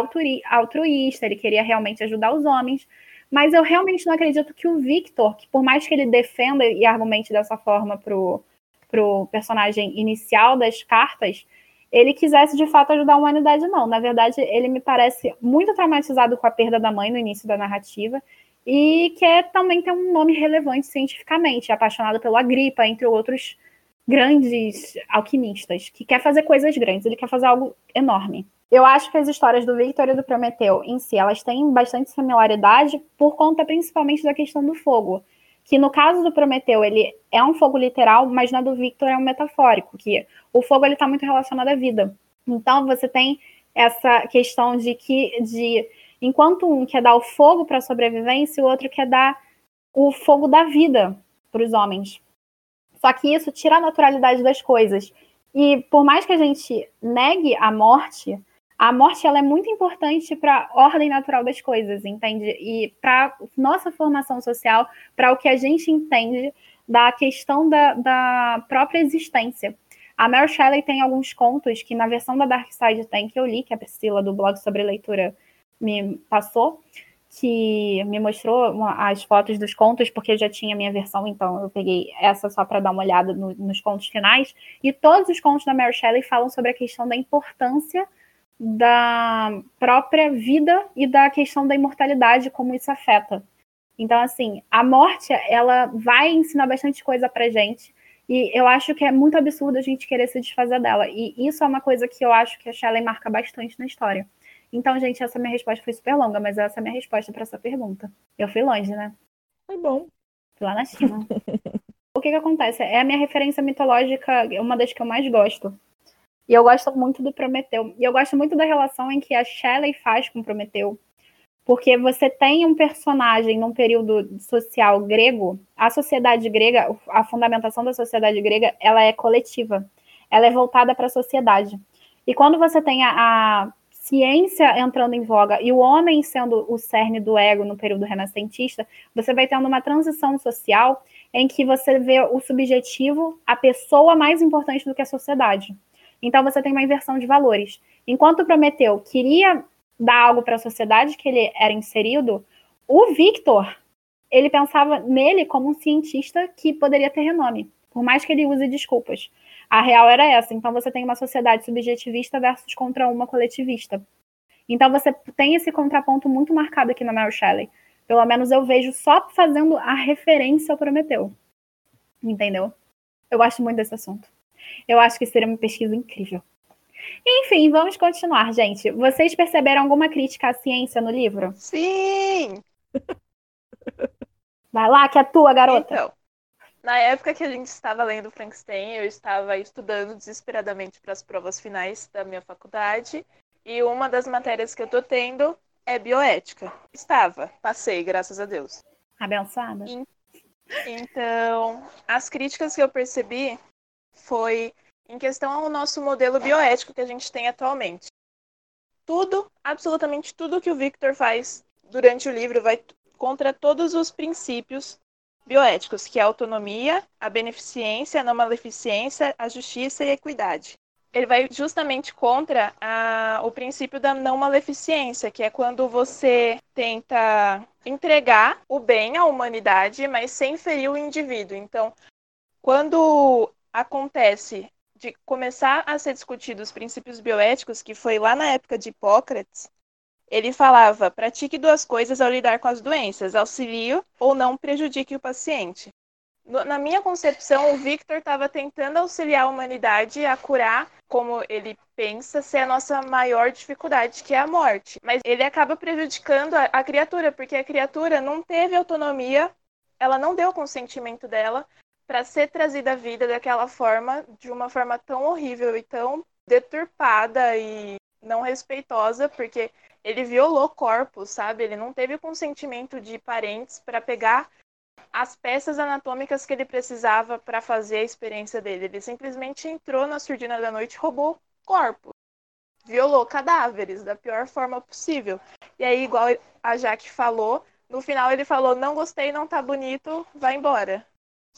altruísta, ele queria realmente ajudar os homens, mas eu realmente não acredito que o Victor, que por mais que ele defenda e argumente dessa forma pro, pro personagem inicial das cartas, ele quisesse de fato ajudar a humanidade, não. Na verdade, ele me parece muito traumatizado com a perda da mãe no início da narrativa e quer também ter um nome relevante cientificamente, apaixonado pelo Agripa, entre outros grandes alquimistas, que quer fazer coisas grandes, ele quer fazer algo enorme. Eu acho que as histórias do Victor e do Prometeu em si, elas têm bastante similaridade por conta principalmente da questão do fogo, que no caso do Prometeu, ele é um fogo literal, mas na do Victor é um metafórico, que o fogo ele está muito relacionado à vida. Então você tem essa questão de que de enquanto um quer dar o fogo para a sobrevivência, o outro quer dar o fogo da vida para os homens. Só que isso tira a naturalidade das coisas. E por mais que a gente negue a morte, a morte ela é muito importante para a ordem natural das coisas, entende? E para nossa formação social, para o que a gente entende da questão da, da própria existência. A Mary Shelley tem alguns contos que na versão da Dark Side tem, que eu li, que a Priscila do blog sobre leitura me passou, que me mostrou uma, as fotos dos contos, porque eu já tinha minha versão, então eu peguei essa só para dar uma olhada no, nos contos finais. E todos os contos da Mary Shelley falam sobre a questão da importância da própria vida e da questão da imortalidade, como isso afeta. Então, assim, a morte, ela vai ensinar bastante coisa pra gente. E eu acho que é muito absurdo a gente querer se desfazer dela. E isso é uma coisa que eu acho que a Shelley marca bastante na história. Então, gente, essa minha resposta foi super longa, mas essa é a minha resposta para essa pergunta. Eu fui longe, né? Foi bom. Fui lá na China. [laughs] o que que acontece? É a minha referência mitológica, uma das que eu mais gosto. E eu gosto muito do Prometeu. E eu gosto muito da relação em que a Shelley faz com Prometeu. Porque você tem um personagem num período social grego, a sociedade grega, a fundamentação da sociedade grega, ela é coletiva. Ela é voltada para a sociedade. E quando você tem a, a ciência entrando em voga e o homem sendo o cerne do ego no período renascentista, você vai tendo uma transição social em que você vê o subjetivo, a pessoa mais importante do que a sociedade. Então você tem uma inversão de valores. Enquanto Prometeu queria dar algo para a sociedade que ele era inserido, o Victor, ele pensava nele como um cientista que poderia ter renome, por mais que ele use desculpas. A real era essa. Então você tem uma sociedade subjetivista versus contra uma coletivista. Então você tem esse contraponto muito marcado aqui na Mary Shelley. Pelo menos eu vejo só fazendo a referência ao Prometeu. Entendeu? Eu gosto muito desse assunto. Eu acho que seria uma pesquisa incrível. Enfim, vamos continuar, gente. Vocês perceberam alguma crítica à ciência no livro? Sim! Vai lá, que é tua, garota. Então, na época que a gente estava lendo Frankenstein, eu estava estudando desesperadamente para as provas finais da minha faculdade. E uma das matérias que eu tô tendo é bioética. Estava, passei, graças a Deus. Abençoada. Então, as críticas que eu percebi foi em questão ao nosso modelo bioético que a gente tem atualmente. Tudo, absolutamente tudo que o Victor faz durante o livro vai contra todos os princípios bioéticos, que é a autonomia, a beneficência, a não maleficência, a justiça e a equidade. Ele vai justamente contra a, o princípio da não maleficência, que é quando você tenta entregar o bem à humanidade, mas sem ferir o indivíduo. Então, quando acontece de começar a ser discutido os princípios bioéticos, que foi lá na época de Hipócrates, ele falava: pratique duas coisas ao lidar com as doenças, auxilio ou não prejudique o paciente. Na minha concepção, o Victor estava tentando auxiliar a humanidade a curar, como ele pensa ser a nossa maior dificuldade, que é a morte. Mas ele acaba prejudicando a, a criatura, porque a criatura não teve autonomia, ela não deu o consentimento dela para ser trazida à vida daquela forma, de uma forma tão horrível e tão deturpada e não respeitosa, porque ele violou corpos, sabe? Ele não teve consentimento de parentes para pegar as peças anatômicas que ele precisava para fazer a experiência dele. Ele simplesmente entrou na surdina da noite roubou corpos. Violou cadáveres da pior forma possível. E aí, igual a Jaque falou, no final ele falou: Não gostei, não tá bonito, vai embora.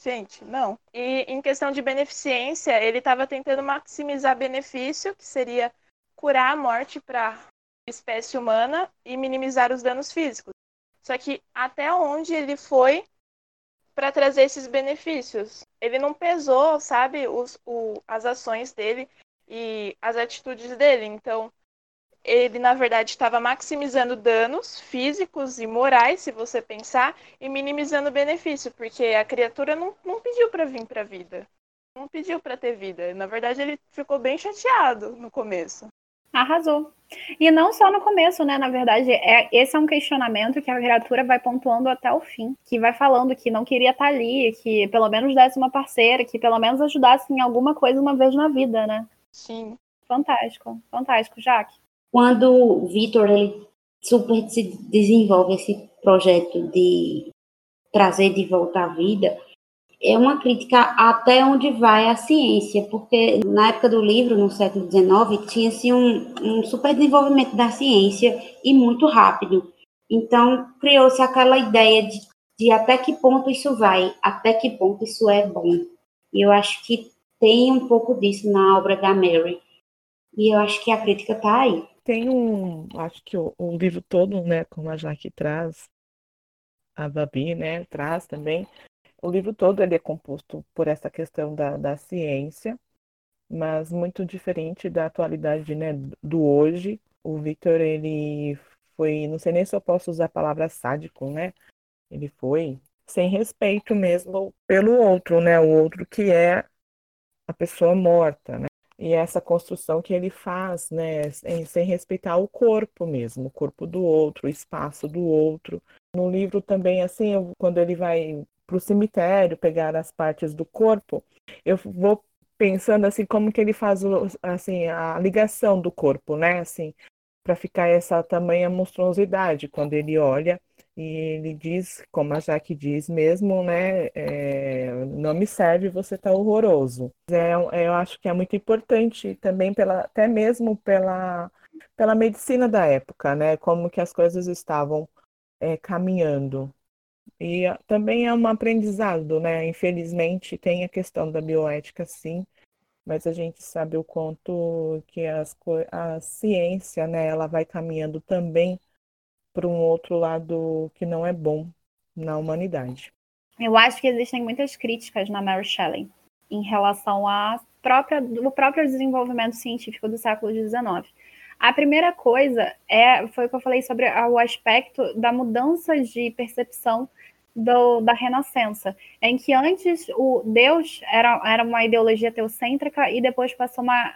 Gente, não. E em questão de beneficência, ele estava tentando maximizar benefício, que seria curar a morte para espécie humana e minimizar os danos físicos. Só que até onde ele foi para trazer esses benefícios? Ele não pesou, sabe, os, o, as ações dele e as atitudes dele. Então, ele na verdade estava maximizando danos físicos e morais, se você pensar, e minimizando benefício, porque a criatura não, não pediu para vir para a vida. Não pediu para ter vida. Na verdade, ele ficou bem chateado no começo. Arrasou. E não só no começo, né? Na verdade, é, esse é um questionamento que a criatura vai pontuando até o fim, que vai falando que não queria estar ali, que pelo menos desse uma parceira, que pelo menos ajudasse em alguma coisa uma vez na vida, né? Sim. Fantástico, fantástico, Jaque. Quando o Vitor ele super se desenvolve esse projeto de trazer de volta à vida, é uma crítica até onde vai a ciência, porque na época do livro, no século XIX, tinha-se um, um super desenvolvimento da ciência e muito rápido. Então, criou-se aquela ideia de, de até que ponto isso vai, até que ponto isso é bom. E eu acho que tem um pouco disso na obra da Mary. E eu acho que a crítica está aí. Tem um, acho que o, o livro todo, né, como a Jaque traz, a Babi, né, traz também, o livro todo ele é composto por essa questão da, da ciência, mas muito diferente da atualidade, né, do hoje. O Victor, ele foi, não sei nem se eu posso usar a palavra sádico, né? Ele foi sem respeito mesmo pelo outro, né? O outro que é a pessoa morta, né? E essa construção que ele faz, né, sem, sem respeitar o corpo mesmo, o corpo do outro, o espaço do outro. No livro também, assim, eu, quando ele vai para o cemitério, pegar as partes do corpo, eu vou pensando assim como que ele faz assim a ligação do corpo, né? Assim, para ficar essa tamanha monstruosidade quando ele olha e ele diz, como a Jaque diz mesmo, né? É, não me serve, você está horroroso. É, eu acho que é muito importante também pela, até mesmo pela pela medicina da época, né? Como que as coisas estavam é, caminhando. E também é um aprendizado, né? Infelizmente tem a questão da bioética, sim, mas a gente sabe o quanto que as, a ciência, né, ela vai caminhando também para um outro lado que não é bom na humanidade. Eu acho que existem muitas críticas na Mary Shelley em relação ao própria, próprio desenvolvimento científico do século XIX. A primeira coisa é, foi o que eu falei sobre o aspecto da mudança de percepção do, da Renascença, em que antes o Deus era, era uma ideologia teocêntrica e depois passou uma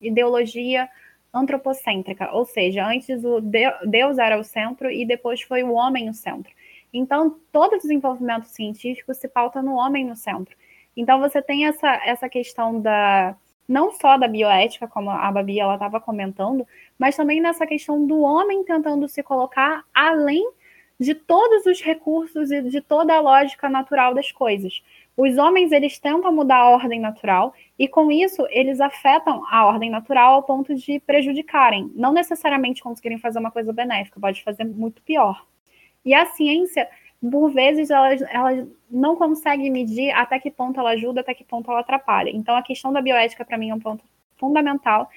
ideologia antropocêntrica, ou seja, antes o Deus era o centro e depois foi o homem o centro. Então, todo desenvolvimento científico se pauta no homem no centro. Então, você tem essa, essa questão da não só da bioética, como a Babi estava comentando, mas também nessa questão do homem tentando se colocar além de todos os recursos e de toda a lógica natural das coisas. Os homens eles tentam mudar a ordem natural e com isso eles afetam a ordem natural ao ponto de prejudicarem, não necessariamente conseguirem fazer uma coisa benéfica, pode fazer muito pior. E a ciência, por vezes, ela, ela não consegue medir até que ponto ela ajuda, até que ponto ela atrapalha. Então a questão da bioética para mim é um ponto fundamental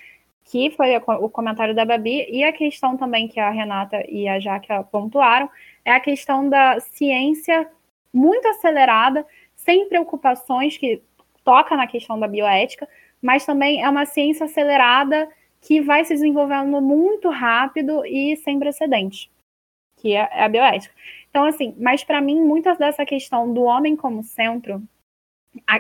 que foi o comentário da Babi, e a questão também que a Renata e a Jaque pontuaram, é a questão da ciência muito acelerada, sem preocupações, que toca na questão da bioética, mas também é uma ciência acelerada que vai se desenvolvendo muito rápido e sem precedentes, que é, é a bioética. Então, assim, mas para mim, muitas dessa questão do homem como centro,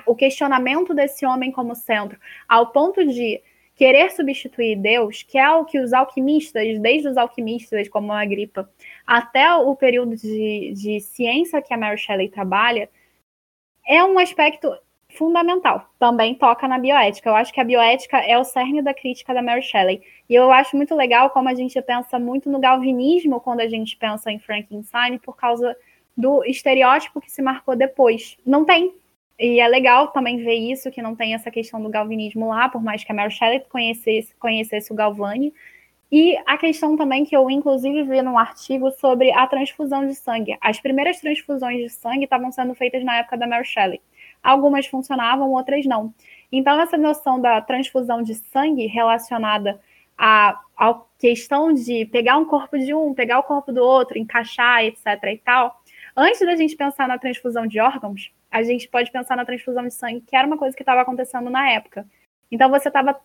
o questionamento desse homem como centro, ao ponto de querer substituir Deus, que é o que os alquimistas, desde os alquimistas como a Agripa, até o período de, de ciência que a Mary Shelley trabalha, é um aspecto fundamental. Também toca na bioética. Eu acho que a bioética é o cerne da crítica da Mary Shelley. E eu acho muito legal como a gente pensa muito no galvinismo quando a gente pensa em Frankenstein, por causa do estereótipo que se marcou depois. Não tem e é legal também ver isso, que não tem essa questão do galvanismo lá, por mais que a Mary Shelley conhecesse, conhecesse o Galvani. E a questão também que eu, inclusive, vi num artigo sobre a transfusão de sangue. As primeiras transfusões de sangue estavam sendo feitas na época da Mary Shelley. Algumas funcionavam, outras não. Então, essa noção da transfusão de sangue relacionada à, à questão de pegar um corpo de um, pegar o corpo do outro, encaixar, etc. e tal, antes da gente pensar na transfusão de órgãos, a gente pode pensar na transfusão de sangue, que era uma coisa que estava acontecendo na época. Então você estava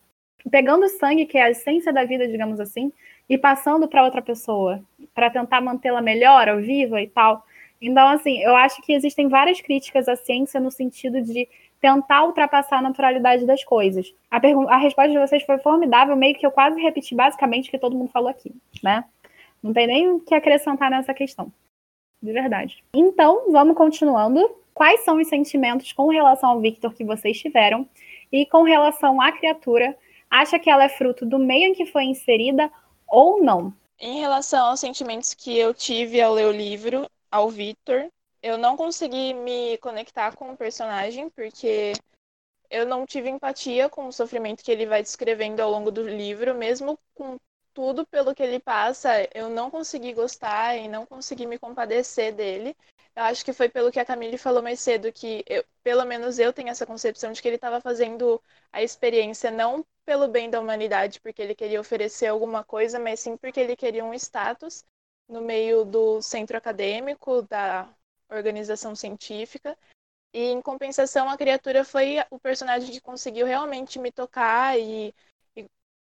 pegando o sangue, que é a essência da vida, digamos assim, e passando para outra pessoa, para tentar mantê-la melhor, ou viva e tal. Então, assim, eu acho que existem várias críticas à ciência no sentido de tentar ultrapassar a naturalidade das coisas. A, a resposta de vocês foi formidável, meio que eu quase repeti basicamente o que todo mundo falou aqui, né? Não tem nem o que acrescentar nessa questão. De verdade. Então, vamos continuando quais são os sentimentos com relação ao Victor que vocês tiveram e com relação à criatura, acha que ela é fruto do meio em que foi inserida ou não? Em relação aos sentimentos que eu tive ao ler o livro, ao Victor, eu não consegui me conectar com o personagem porque eu não tive empatia com o sofrimento que ele vai descrevendo ao longo do livro, mesmo com tudo pelo que ele passa, eu não consegui gostar e não consegui me compadecer dele. Eu acho que foi pelo que a Camille falou mais cedo, que eu, pelo menos eu tenho essa concepção de que ele estava fazendo a experiência não pelo bem da humanidade, porque ele queria oferecer alguma coisa, mas sim porque ele queria um status no meio do centro acadêmico, da organização científica. E em compensação, a criatura foi o personagem que conseguiu realmente me tocar e,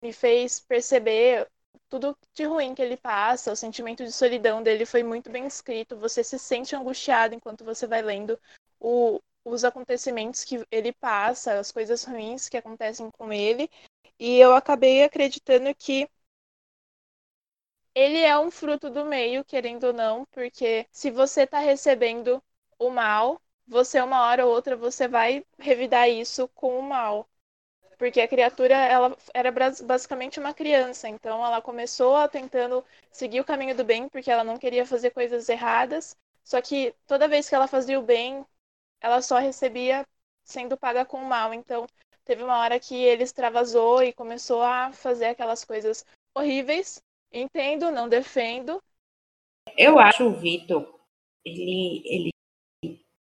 me fez perceber tudo de ruim que ele passa, o sentimento de solidão dele foi muito bem escrito. Você se sente angustiado enquanto você vai lendo o, os acontecimentos que ele passa, as coisas ruins que acontecem com ele. E eu acabei acreditando que ele é um fruto do meio, querendo ou não, porque se você está recebendo o mal, você uma hora ou outra você vai revidar isso com o mal porque a criatura ela era basicamente uma criança, então ela começou tentando seguir o caminho do bem porque ela não queria fazer coisas erradas, só que toda vez que ela fazia o bem, ela só recebia sendo paga com o mal. Então teve uma hora que ele extravasou e começou a fazer aquelas coisas horríveis. Entendo, não defendo. Eu acho o Vitor, ele, ele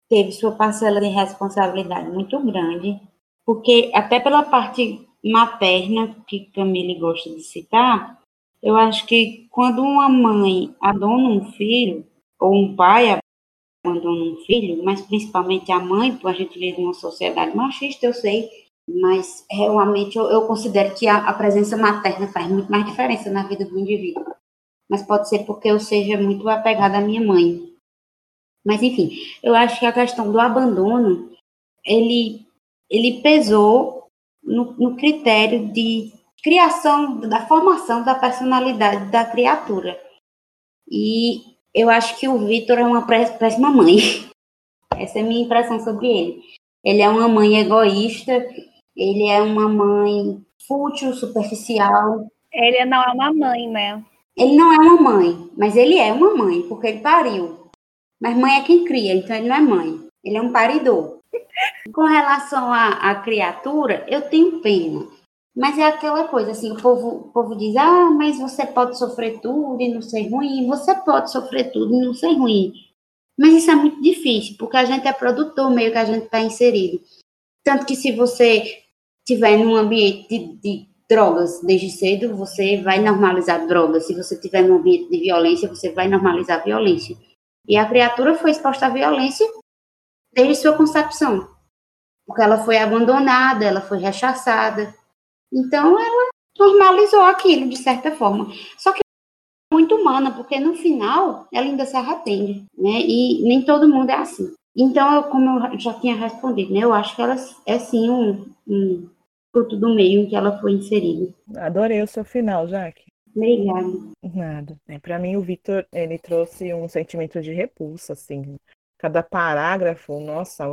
teve sua parcela de responsabilidade muito grande porque até pela parte materna, que Camille gosta de citar, eu acho que quando uma mãe abandona um filho, ou um pai abandona um filho, mas principalmente a mãe, porque a gente vive numa sociedade machista, eu sei, mas realmente eu, eu considero que a, a, presença materna faz muito mais diferença na vida do indivíduo. Mas pode ser porque eu seja muito apegada à minha mãe. Mas enfim, eu acho que a questão do abandono, ele ele pesou no, no critério de criação, da formação da personalidade da criatura. E eu acho que o Vitor é uma péssima mãe. [laughs] Essa é a minha impressão sobre ele. Ele é uma mãe egoísta, ele é uma mãe fútil, superficial. Ele não é uma mãe, né? Ele não é uma mãe, mas ele é uma mãe, porque ele pariu. Mas mãe é quem cria, então ele não é mãe. Ele é um paridor. Com relação à, criatura, eu tenho pena. Mas é aquela coisa, assim, o povo, o povo diz, ah, mas você pode sofrer tudo e não ser ruim. Você pode sofrer tudo e não ser ruim. Mas isso é muito difícil, porque a gente é produtor, meio que a gente está inserido. Tanto que se você estiver num ambiente de, de, drogas desde cedo, você vai normalizar drogas. Se você estiver num ambiente de violência, você vai normalizar violência. E a criatura foi exposta à violência desde sua concepção. Porque ela foi abandonada, ela foi rechaçada. Então, ela normalizou aquilo de certa forma. Só que é muito humana, porque no final ela ainda se arrepende, né? E nem todo mundo é assim. Então, eu, como eu já tinha respondido, né? Eu acho que ela é sim um, um fruto do meio em que ela foi inserida. Adorei o seu final, Jaque. Obrigada. Nada. É, para mim, o Vitor, ele trouxe um sentimento de repulsa, assim. Cada parágrafo, nossa,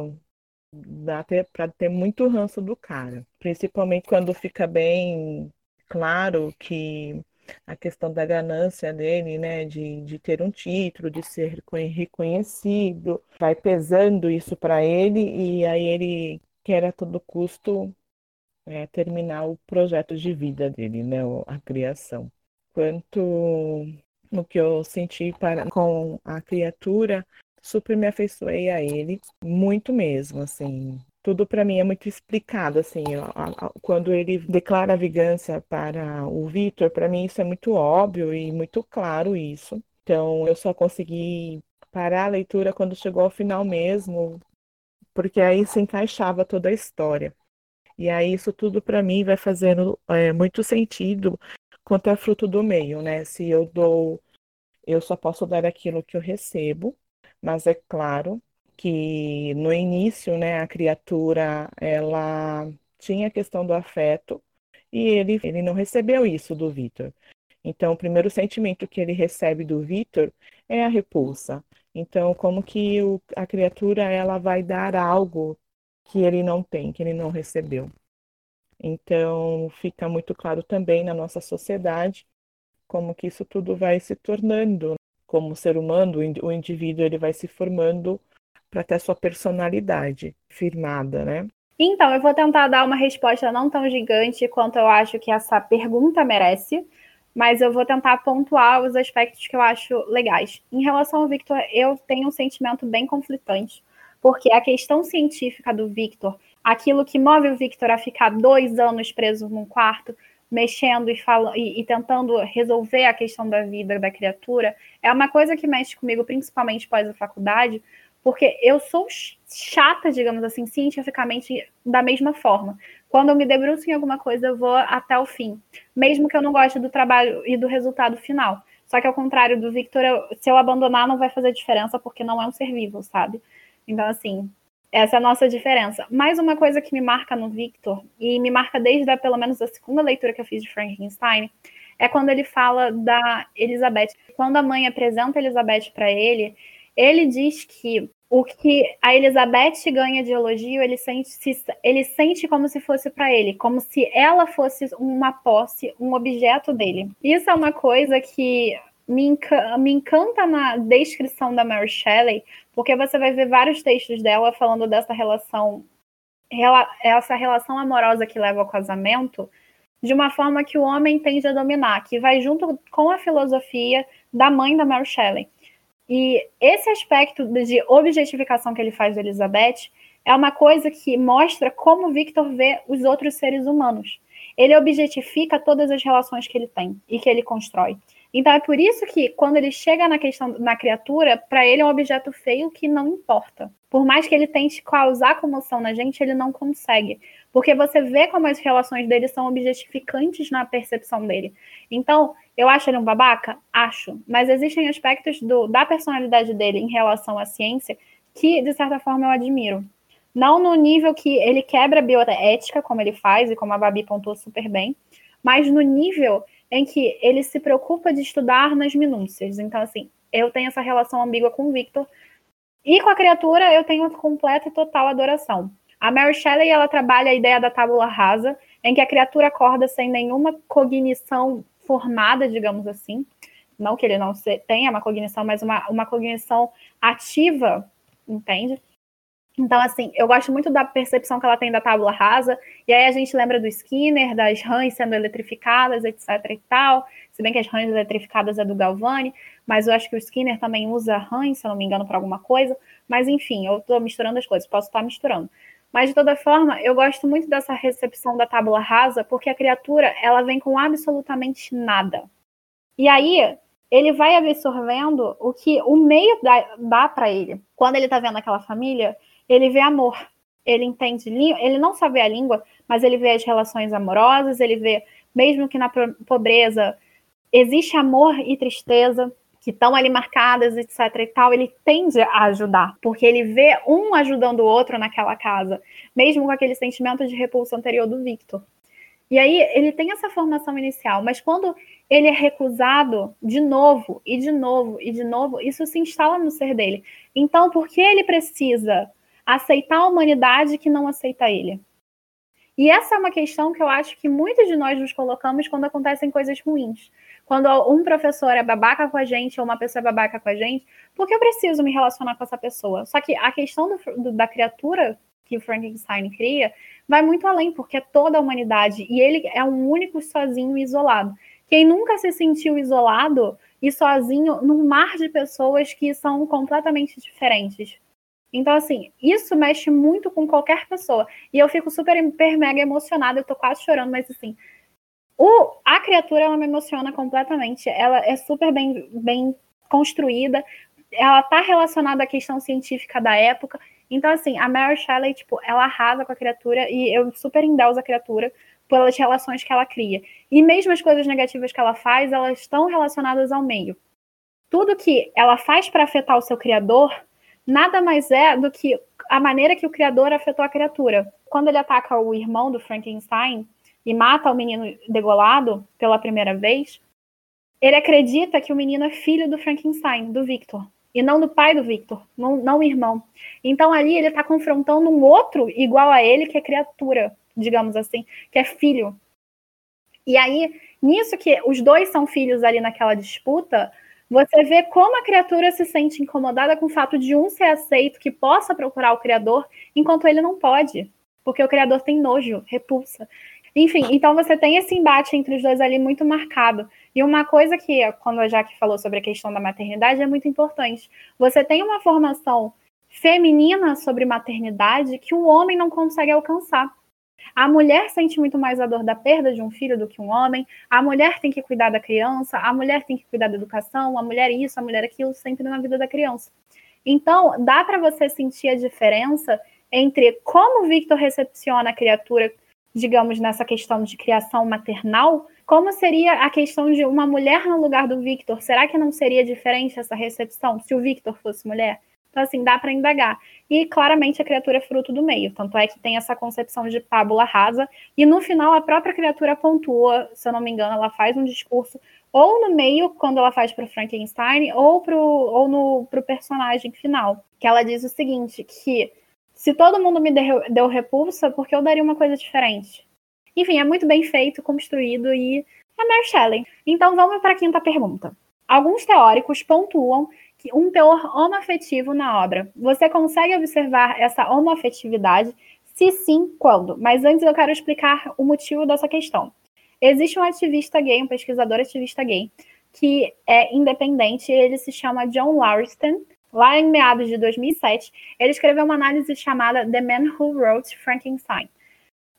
dá para ter muito ranço do cara. Principalmente quando fica bem claro que a questão da ganância dele, né, de, de ter um título, de ser reconhecido, vai pesando isso para ele e aí ele quer a todo custo é, terminar o projeto de vida dele, né, a criação. Quanto no que eu senti para, com a criatura, super me afeiçoei a ele, muito mesmo, assim. Tudo para mim é muito explicado, assim. Quando ele declara a vingança para o Victor, para mim isso é muito óbvio e muito claro isso. Então eu só consegui parar a leitura quando chegou ao final mesmo, porque aí se encaixava toda a história. E aí isso tudo para mim vai fazendo é, muito sentido quanto é fruto do meio, né? Se eu dou, eu só posso dar aquilo que eu recebo, mas é claro que no início, né, a criatura ela tinha a questão do afeto e ele, ele não recebeu isso do Vitor. Então, o primeiro sentimento que ele recebe do Vitor é a repulsa. Então, como que o, a criatura ela vai dar algo que ele não tem, que ele não recebeu? Então, fica muito claro também na nossa sociedade como que isso tudo vai se tornando. Como ser humano, o indivíduo ele vai se formando para ter a sua personalidade firmada, né? Então, eu vou tentar dar uma resposta não tão gigante quanto eu acho que essa pergunta merece, mas eu vou tentar pontuar os aspectos que eu acho legais. Em relação ao Victor, eu tenho um sentimento bem conflitante, porque a questão científica do Victor aquilo que move o Victor a ficar dois anos preso num quarto, mexendo e, falando, e, e, tentando resolver a questão da vida da criatura, é uma coisa que mexe comigo, principalmente pós a faculdade, porque eu sou chata, digamos assim, cientificamente da mesma forma. Quando eu me debruço em alguma coisa, eu vou até o fim, mesmo que eu não goste do trabalho e do resultado final. Só que ao contrário do Victor, eu, se eu abandonar, não vai fazer diferença, porque não é um ser vivo, sabe? Então, assim, essa é a nossa diferença. Mais uma coisa que me marca no Victor, e me marca desde a, pelo menos a segunda leitura que eu fiz de Frankenstein, é quando ele fala da Elizabeth. Quando a mãe apresenta a Elizabeth para ele, ele diz que o que a Elizabeth ganha de elogio, ele sente, ele sente como se fosse para ele, como se ela fosse uma posse, um objeto dele. Isso é uma coisa que me, enca me encanta na descrição da Mary Shelley, porque você vai ver vários textos dela falando dessa relação, rela essa relação amorosa que leva ao casamento, de uma forma que o homem tende a dominar, que vai junto com a filosofia da mãe da Mary Shelley. E esse aspecto de objetificação que ele faz de Elizabeth é uma coisa que mostra como Victor vê os outros seres humanos. Ele objetifica todas as relações que ele tem e que ele constrói. Então é por isso que quando ele chega na questão na criatura, para ele é um objeto feio que não importa. Por mais que ele tente causar comoção na gente, ele não consegue, porque você vê como as relações dele são objetificantes na percepção dele. Então, eu acho ele um babaca? Acho, mas existem aspectos do, da personalidade dele em relação à ciência que de certa forma eu admiro. Não no nível que ele quebra a bioética, como ele faz e como a Babi pontuou super bem, mas no nível em que ele se preocupa de estudar nas minúcias. Então, assim, eu tenho essa relação ambígua com o Victor. E com a criatura, eu tenho completa e total adoração. A Mary Shelley, ela trabalha a ideia da tábula rasa, em que a criatura acorda sem nenhuma cognição formada, digamos assim. Não que ele não tenha uma cognição, mas uma, uma cognição ativa, entende? Então, assim, eu gosto muito da percepção que ela tem da tábua rasa, e aí a gente lembra do Skinner, das rãs sendo eletrificadas, etc e tal, se bem que as rãs eletrificadas é do Galvani, mas eu acho que o Skinner também usa rãs, se eu não me engano, para alguma coisa, mas enfim, eu estou misturando as coisas, posso estar misturando. Mas, de toda forma, eu gosto muito dessa recepção da tábua rasa, porque a criatura, ela vem com absolutamente nada. E aí, ele vai absorvendo o que o meio dá, dá para ele. Quando ele está vendo aquela família, ele vê amor. Ele entende, ele não só vê a língua, mas ele vê as relações amorosas, ele vê mesmo que na pobreza, existe amor e tristeza que estão ali marcadas, etc e tal, ele tende a ajudar, porque ele vê um ajudando o outro naquela casa, mesmo com aquele sentimento de repulsa anterior do Victor. E aí ele tem essa formação inicial, mas quando ele é recusado de novo e de novo e de novo, isso se instala no ser dele. Então, por que ele precisa aceitar a humanidade que não aceita ele? E essa é uma questão que eu acho que muitos de nós nos colocamos quando acontecem coisas ruins. Quando um professor é babaca com a gente ou uma pessoa é babaca com a gente, por que eu preciso me relacionar com essa pessoa? Só que a questão do, do, da criatura que o Frankenstein cria vai muito além, porque é toda a humanidade e ele é um único sozinho e isolado. Quem nunca se sentiu isolado e sozinho num mar de pessoas que são completamente diferentes? Então, assim, isso mexe muito com qualquer pessoa. E eu fico super, hiper, mega emocionada, eu tô quase chorando, mas assim, o, a criatura, ela me emociona completamente. Ela é super bem, bem construída. Ela tá relacionada à questão científica da época. Então, assim, a Mary Shelley, tipo, ela arrasa com a criatura e eu super endeuso a criatura pelas relações que ela cria. E mesmo as coisas negativas que ela faz, elas estão relacionadas ao meio. Tudo que ela faz para afetar o seu criador, nada mais é do que a maneira que o criador afetou a criatura. Quando ele ataca o irmão do Frankenstein, e mata o menino degolado pela primeira vez, ele acredita que o menino é filho do Frankenstein, do Victor, e não do pai do Victor, não, não o irmão. Então ali ele está confrontando um outro igual a ele, que é criatura, digamos assim, que é filho. E aí, nisso que os dois são filhos ali naquela disputa, você vê como a criatura se sente incomodada com o fato de um ser aceito que possa procurar o criador, enquanto ele não pode, porque o criador tem nojo, repulsa. Enfim, então você tem esse embate entre os dois ali muito marcado. E uma coisa que, quando a Jaque falou sobre a questão da maternidade, é muito importante. Você tem uma formação feminina sobre maternidade que o homem não consegue alcançar. A mulher sente muito mais a dor da perda de um filho do que um homem. A mulher tem que cuidar da criança, a mulher tem que cuidar da educação, a mulher isso, a mulher aquilo, sempre na vida da criança. Então, dá para você sentir a diferença entre como o Victor recepciona a criatura digamos, nessa questão de criação maternal, como seria a questão de uma mulher no lugar do Victor? Será que não seria diferente essa recepção se o Victor fosse mulher? Então, assim, dá para indagar. E claramente a criatura é fruto do meio, tanto é que tem essa concepção de pábula rasa, e no final a própria criatura pontua, se eu não me engano, ela faz um discurso, ou no meio, quando ela faz para Frankenstein, ou, pro, ou no pro personagem final, que ela diz o seguinte: que se todo mundo me deu, deu repulsa, porque eu daria uma coisa diferente? Enfim, é muito bem feito, construído e é Mary Shelley. Então vamos para a quinta pergunta. Alguns teóricos pontuam um teor homoafetivo na obra. Você consegue observar essa homoafetividade? Se sim, quando? Mas antes eu quero explicar o motivo dessa questão. Existe um ativista gay, um pesquisador ativista gay, que é independente, ele se chama John Lauriston, lá em meados de 2007, ele escreveu uma análise chamada The Man Who Wrote Frankenstein.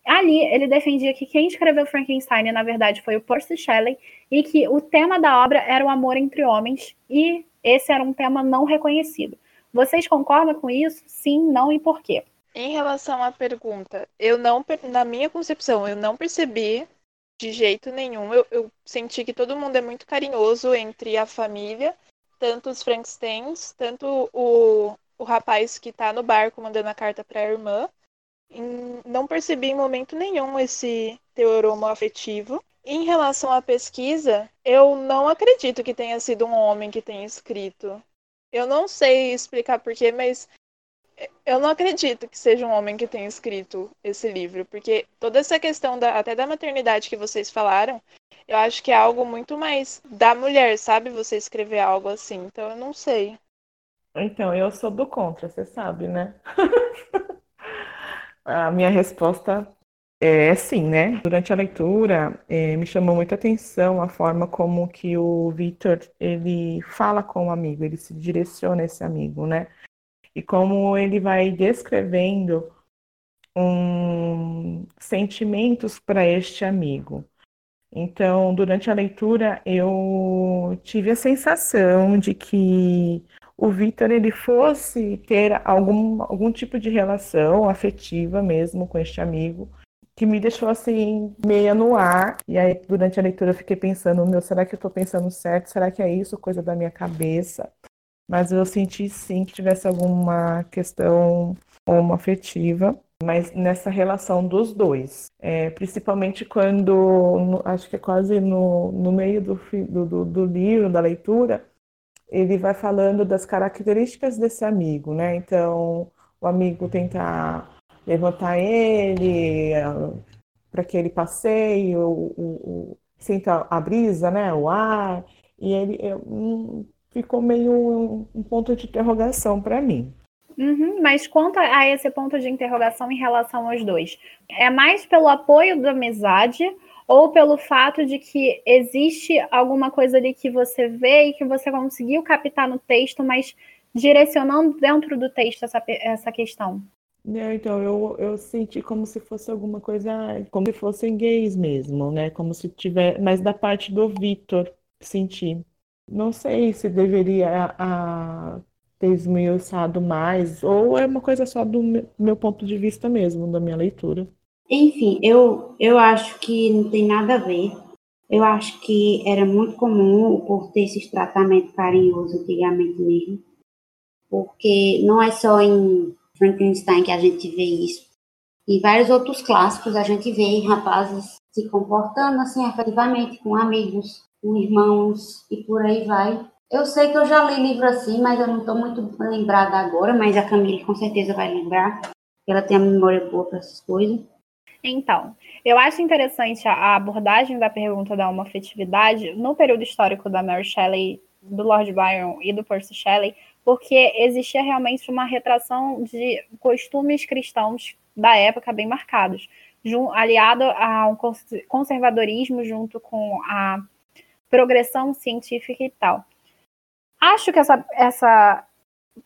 Ali, ele defendia que quem escreveu Frankenstein, na verdade, foi o Percy Shelley, e que o tema da obra era o amor entre homens, e esse era um tema não reconhecido. Vocês concordam com isso? Sim, não e por quê? Em relação à pergunta, eu não, na minha concepção, eu não percebi de jeito nenhum. Eu, eu senti que todo mundo é muito carinhoso entre a família tanto os Frankensteins, tanto o, o rapaz que tá no barco mandando a carta para a irmã. Não percebi em momento nenhum esse teor homoafetivo. Em relação à pesquisa, eu não acredito que tenha sido um homem que tenha escrito. Eu não sei explicar porquê, mas eu não acredito que seja um homem que tenha escrito esse livro, porque toda essa questão da, até da maternidade que vocês falaram, eu acho que é algo muito mais da mulher, sabe? Você escrever algo assim. Então eu não sei. Então, eu sou do contra, você sabe, né? [laughs] a minha resposta é sim, né? Durante a leitura, é, me chamou muita atenção a forma como que o Victor, ele fala com o amigo, ele se direciona a esse amigo, né? E como ele vai descrevendo um, sentimentos para este amigo. Então, durante a leitura, eu tive a sensação de que o Victor ele fosse ter algum, algum tipo de relação afetiva mesmo com este amigo, que me deixou assim, meia no ar. E aí, durante a leitura, eu fiquei pensando: meu, será que eu estou pensando certo? Será que é isso, coisa da minha cabeça? Mas eu senti sim que tivesse alguma questão homoafetiva, mas nessa relação dos dois. É, principalmente quando, acho que é quase no, no meio do, do, do livro, da leitura, ele vai falando das características desse amigo, né? Então, o amigo tenta levantar ele para que ele passeie, o, o, sinta a brisa, né? O ar, e ele eu, hum, ficou meio um, um ponto de interrogação para mim. Uhum, mas quanto a esse ponto de interrogação em relação aos dois, é mais pelo apoio da amizade ou pelo fato de que existe alguma coisa ali que você vê e que você conseguiu captar no texto, mas direcionando dentro do texto essa, essa questão? Né, então, eu, eu senti como se fosse alguma coisa, como se fossem gays mesmo, né? Como se tiver, mas da parte do Vitor, senti. Não sei se deveria a, ter esmiuçado mais, ou é uma coisa só do meu ponto de vista mesmo, da minha leitura. Enfim, eu, eu acho que não tem nada a ver. Eu acho que era muito comum o ter esse tratamento carinhoso antigamente mesmo. Porque não é só em Frankenstein que a gente vê isso. Em vários outros clássicos a gente vê rapazes se comportando assim afetivamente com amigos, com irmãos e por aí vai. Eu sei que eu já li livro assim, mas eu não estou muito lembrada agora, mas a Camille com certeza vai lembrar. Ela tem a memória boa para essas coisas. Então, eu acho interessante a abordagem da pergunta da homofetividade no período histórico da Mary Shelley, do Lord Byron e do Percy Shelley, porque existia realmente uma retração de costumes cristãos da época bem marcados, aliado a um conservadorismo junto com a progressão científica e tal. Acho que essa, essa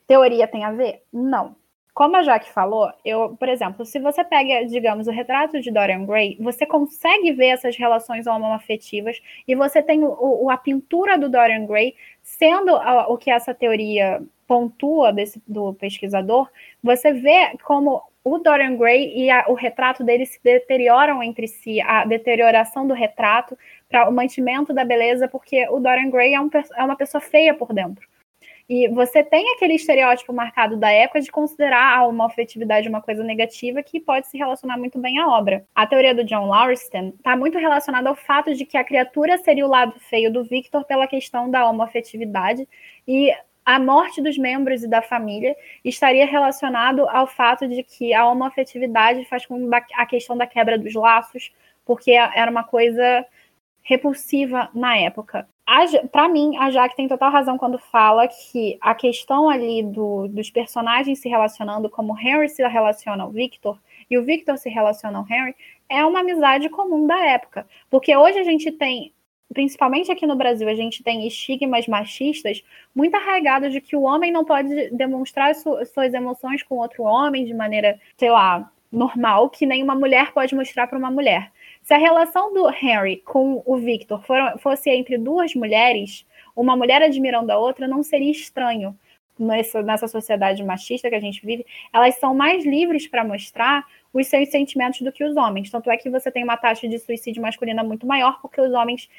teoria tem a ver? Não. Como a Jaque falou, eu, por exemplo, se você pega, digamos, o retrato de Dorian Gray, você consegue ver essas relações homoafetivas e você tem o, o, a pintura do Dorian Gray sendo a, o que essa teoria pontua desse, do pesquisador, você vê como o Dorian Gray e a, o retrato dele se deterioram entre si, a deterioração do retrato para o mantimento da beleza, porque o Dorian Gray é, um, é uma pessoa feia por dentro. E você tem aquele estereótipo marcado da época de considerar uma afetividade uma coisa negativa que pode se relacionar muito bem à obra. A teoria do John Lauriston está muito relacionada ao fato de que a criatura seria o lado feio do Victor pela questão da homoafetividade e a morte dos membros e da família estaria relacionado ao fato de que a homoafetividade faz com a questão da quebra dos laços, porque era uma coisa repulsiva na época. Para mim, a Jaque tem total razão quando fala que a questão ali do, dos personagens se relacionando, como Henry se relaciona ao Victor e o Victor se relaciona ao Henry, é uma amizade comum da época. Porque hoje a gente tem, principalmente aqui no Brasil, a gente tem estigmas machistas muito arraigados de que o homem não pode demonstrar su suas emoções com outro homem de maneira, sei lá, normal, que nem uma mulher pode mostrar para uma mulher. Se a relação do Henry com o Victor for, fosse entre duas mulheres, uma mulher admirando a outra, não seria estranho nessa, nessa sociedade machista que a gente vive. Elas são mais livres para mostrar os seus sentimentos do que os homens. Tanto é que você tem uma taxa de suicídio masculina muito maior, porque os homens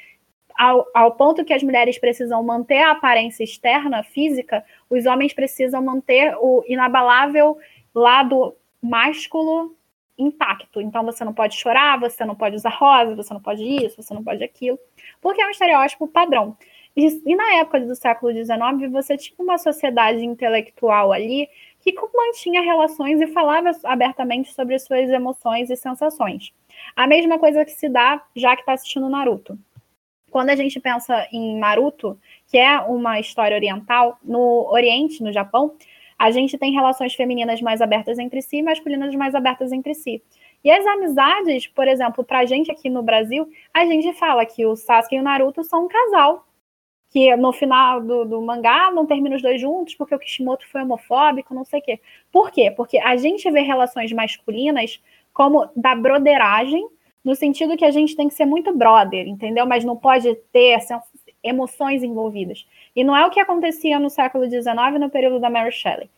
ao, ao, ponto que as mulheres precisam manter a aparência externa, física, os homens precisam manter o inabalável lado másculo intacto. Então você não pode chorar, você não pode usar rosa, você não pode isso, você não pode aquilo, porque é um estereótipo padrão. E, e na época do século XIX, você tinha uma sociedade intelectual ali que mantinha relações e falava abertamente sobre suas emoções e sensações. A mesma coisa que se dá já que está assistindo Naruto. Quando a gente pensa em Naruto, que é uma história oriental, no Oriente, no Japão, a gente tem relações femininas mais abertas entre si e masculinas mais abertas entre si. E as amizades, por exemplo, pra gente aqui no Brasil, a gente fala que o Sasuke e o Naruto são um casal. Que no final do, do mangá não terminam os dois juntos porque o Kishimoto foi homofóbico, não sei o quê. Por quê? Porque a gente vê relações masculinas como da broderagem, no sentido que a gente tem que ser muito brother, entendeu? Mas não pode ter emoções envolvidas. E não é o que acontecia no século XIX, no período da Mary Shelley.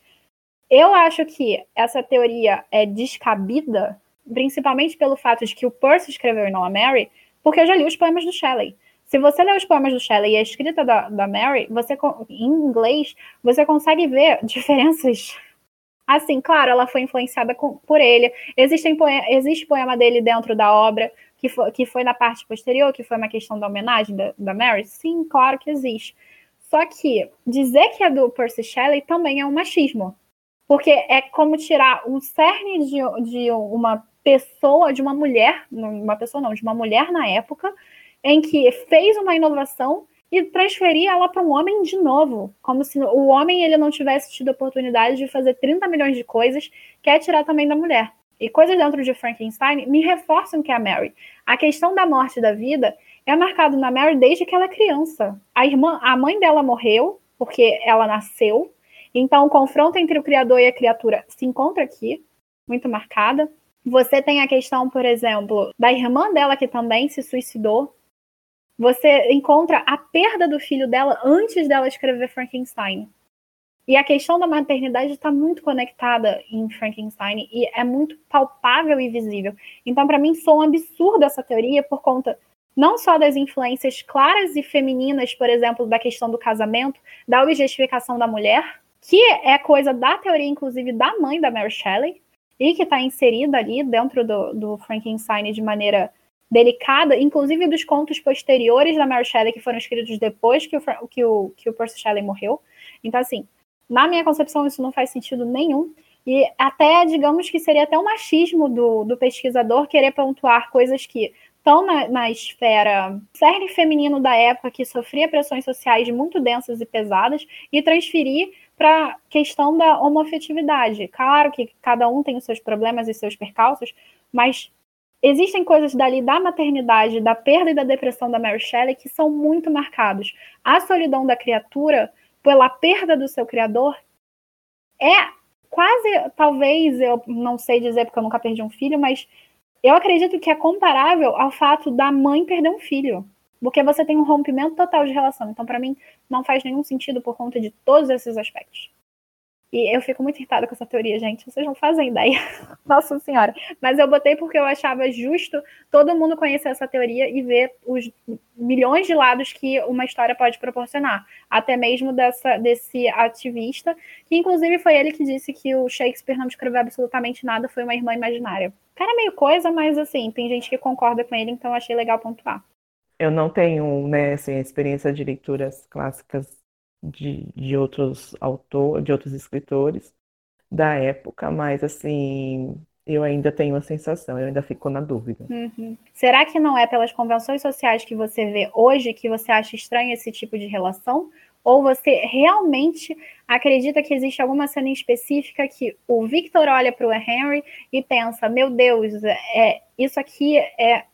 Eu acho que essa teoria é descabida principalmente pelo fato de que o Percy escreveu e não a Mary, porque eu já li os poemas do Shelley. Se você ler os poemas do Shelley e a escrita da, da Mary, você em inglês, você consegue ver [laughs] diferenças. Assim, claro, ela foi influenciada com, por ele. Existem poema, existe poema dele dentro da obra, que foi, que foi na parte posterior, que foi uma questão da homenagem da, da Mary? Sim, claro que existe. Só que dizer que é do Percy Shelley também é um machismo. Porque é como tirar um cerne de, de uma pessoa, de uma mulher, uma pessoa não, de uma mulher na época, em que fez uma inovação e transferir ela para um homem de novo, como se o homem ele não tivesse tido a oportunidade de fazer 30 milhões de coisas, quer tirar também da mulher. E coisas dentro de Frankenstein me reforçam que é a Mary. A questão da morte e da vida é marcado na Mary desde que ela é criança. A irmã, a mãe dela morreu porque ela nasceu. Então o confronto entre o criador e a criatura se encontra aqui, muito marcada. Você tem a questão, por exemplo, da irmã dela que também se suicidou. Você encontra a perda do filho dela antes dela escrever Frankenstein. E a questão da maternidade está muito conectada em Frankenstein e é muito palpável e visível. Então, para mim, sou um absurdo essa teoria por conta não só das influências claras e femininas, por exemplo, da questão do casamento, da objetificação da mulher, que é coisa da teoria, inclusive, da mãe da Mary Shelley, e que está inserida ali dentro do, do, Frankenstein de maneira delicada, inclusive dos contos posteriores da Mary Shelley, que foram escritos depois que o, que o, que o Percy Shelley morreu. Então, assim, na minha concepção, isso não faz sentido nenhum. E até, digamos que seria até um machismo do, do pesquisador querer pontuar coisas que estão na, na esfera cerne feminino da época, que sofria pressões sociais muito densas e pesadas, e transferir para a questão da homofetividade. Claro que cada um tem os seus problemas e seus percalços, mas existem coisas dali da maternidade, da perda e da depressão da Mary Shelley que são muito marcados. A solidão da criatura pela perda do seu criador é quase, talvez, eu não sei dizer porque eu nunca perdi um filho, mas eu acredito que é comparável ao fato da mãe perder um filho. Porque você tem um rompimento total de relação. Então, para mim, não faz nenhum sentido por conta de todos esses aspectos. E eu fico muito irritada com essa teoria, gente. Vocês não fazem ideia. [laughs] Nossa Senhora. Mas eu botei porque eu achava justo todo mundo conhecer essa teoria e ver os milhões de lados que uma história pode proporcionar. Até mesmo dessa, desse ativista, que inclusive foi ele que disse que o Shakespeare não escreveu absolutamente nada, foi uma irmã imaginária. Cara, é meio coisa, mas assim, tem gente que concorda com ele, então achei legal pontuar. Eu não tenho, né, assim, experiência de leituras clássicas de, de outros autores, de outros escritores da época, mas assim, eu ainda tenho a sensação, eu ainda fico na dúvida. Uhum. Será que não é pelas convenções sociais que você vê hoje que você acha estranho esse tipo de relação? Ou você realmente acredita que existe alguma cena específica que o Victor olha para o Henry e pensa: meu Deus, é, isso aqui é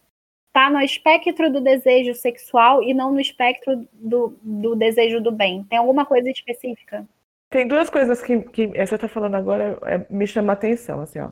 está no espectro do desejo sexual e não no espectro do, do desejo do bem? Tem alguma coisa específica? Tem duas coisas que, que você está falando agora é, me chama a atenção, assim, ó.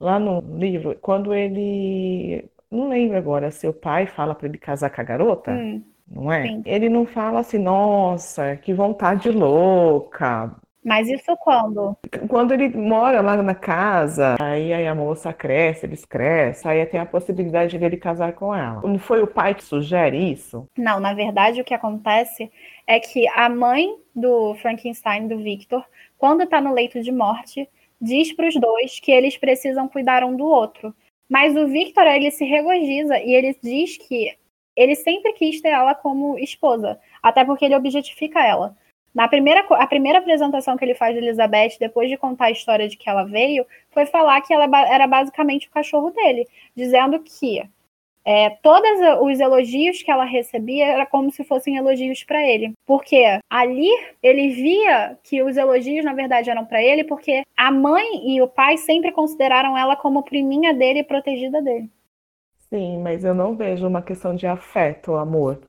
Lá no livro, quando ele, não lembro agora, seu pai fala para ele casar com a garota, hum, não é? Sim. Ele não fala assim, nossa, que vontade louca, mas isso quando? Quando ele mora lá na casa, aí, aí a moça cresce, eles crescem, aí tem a possibilidade de ele casar com ela. Não foi o pai que sugere isso? Não, na verdade o que acontece é que a mãe do Frankenstein, do Victor, quando está no leito de morte, diz para os dois que eles precisam cuidar um do outro. Mas o Victor, ele se regozija e ele diz que ele sempre quis ter ela como esposa, até porque ele objetifica ela. Na primeira, a primeira apresentação que ele faz de Elizabeth, depois de contar a história de que ela veio, foi falar que ela era basicamente o cachorro dele, dizendo que é, todos os elogios que ela recebia era como se fossem elogios para ele. Porque ali ele via que os elogios, na verdade, eram para ele, porque a mãe e o pai sempre consideraram ela como priminha dele e protegida dele. Sim, mas eu não vejo uma questão de afeto, amor.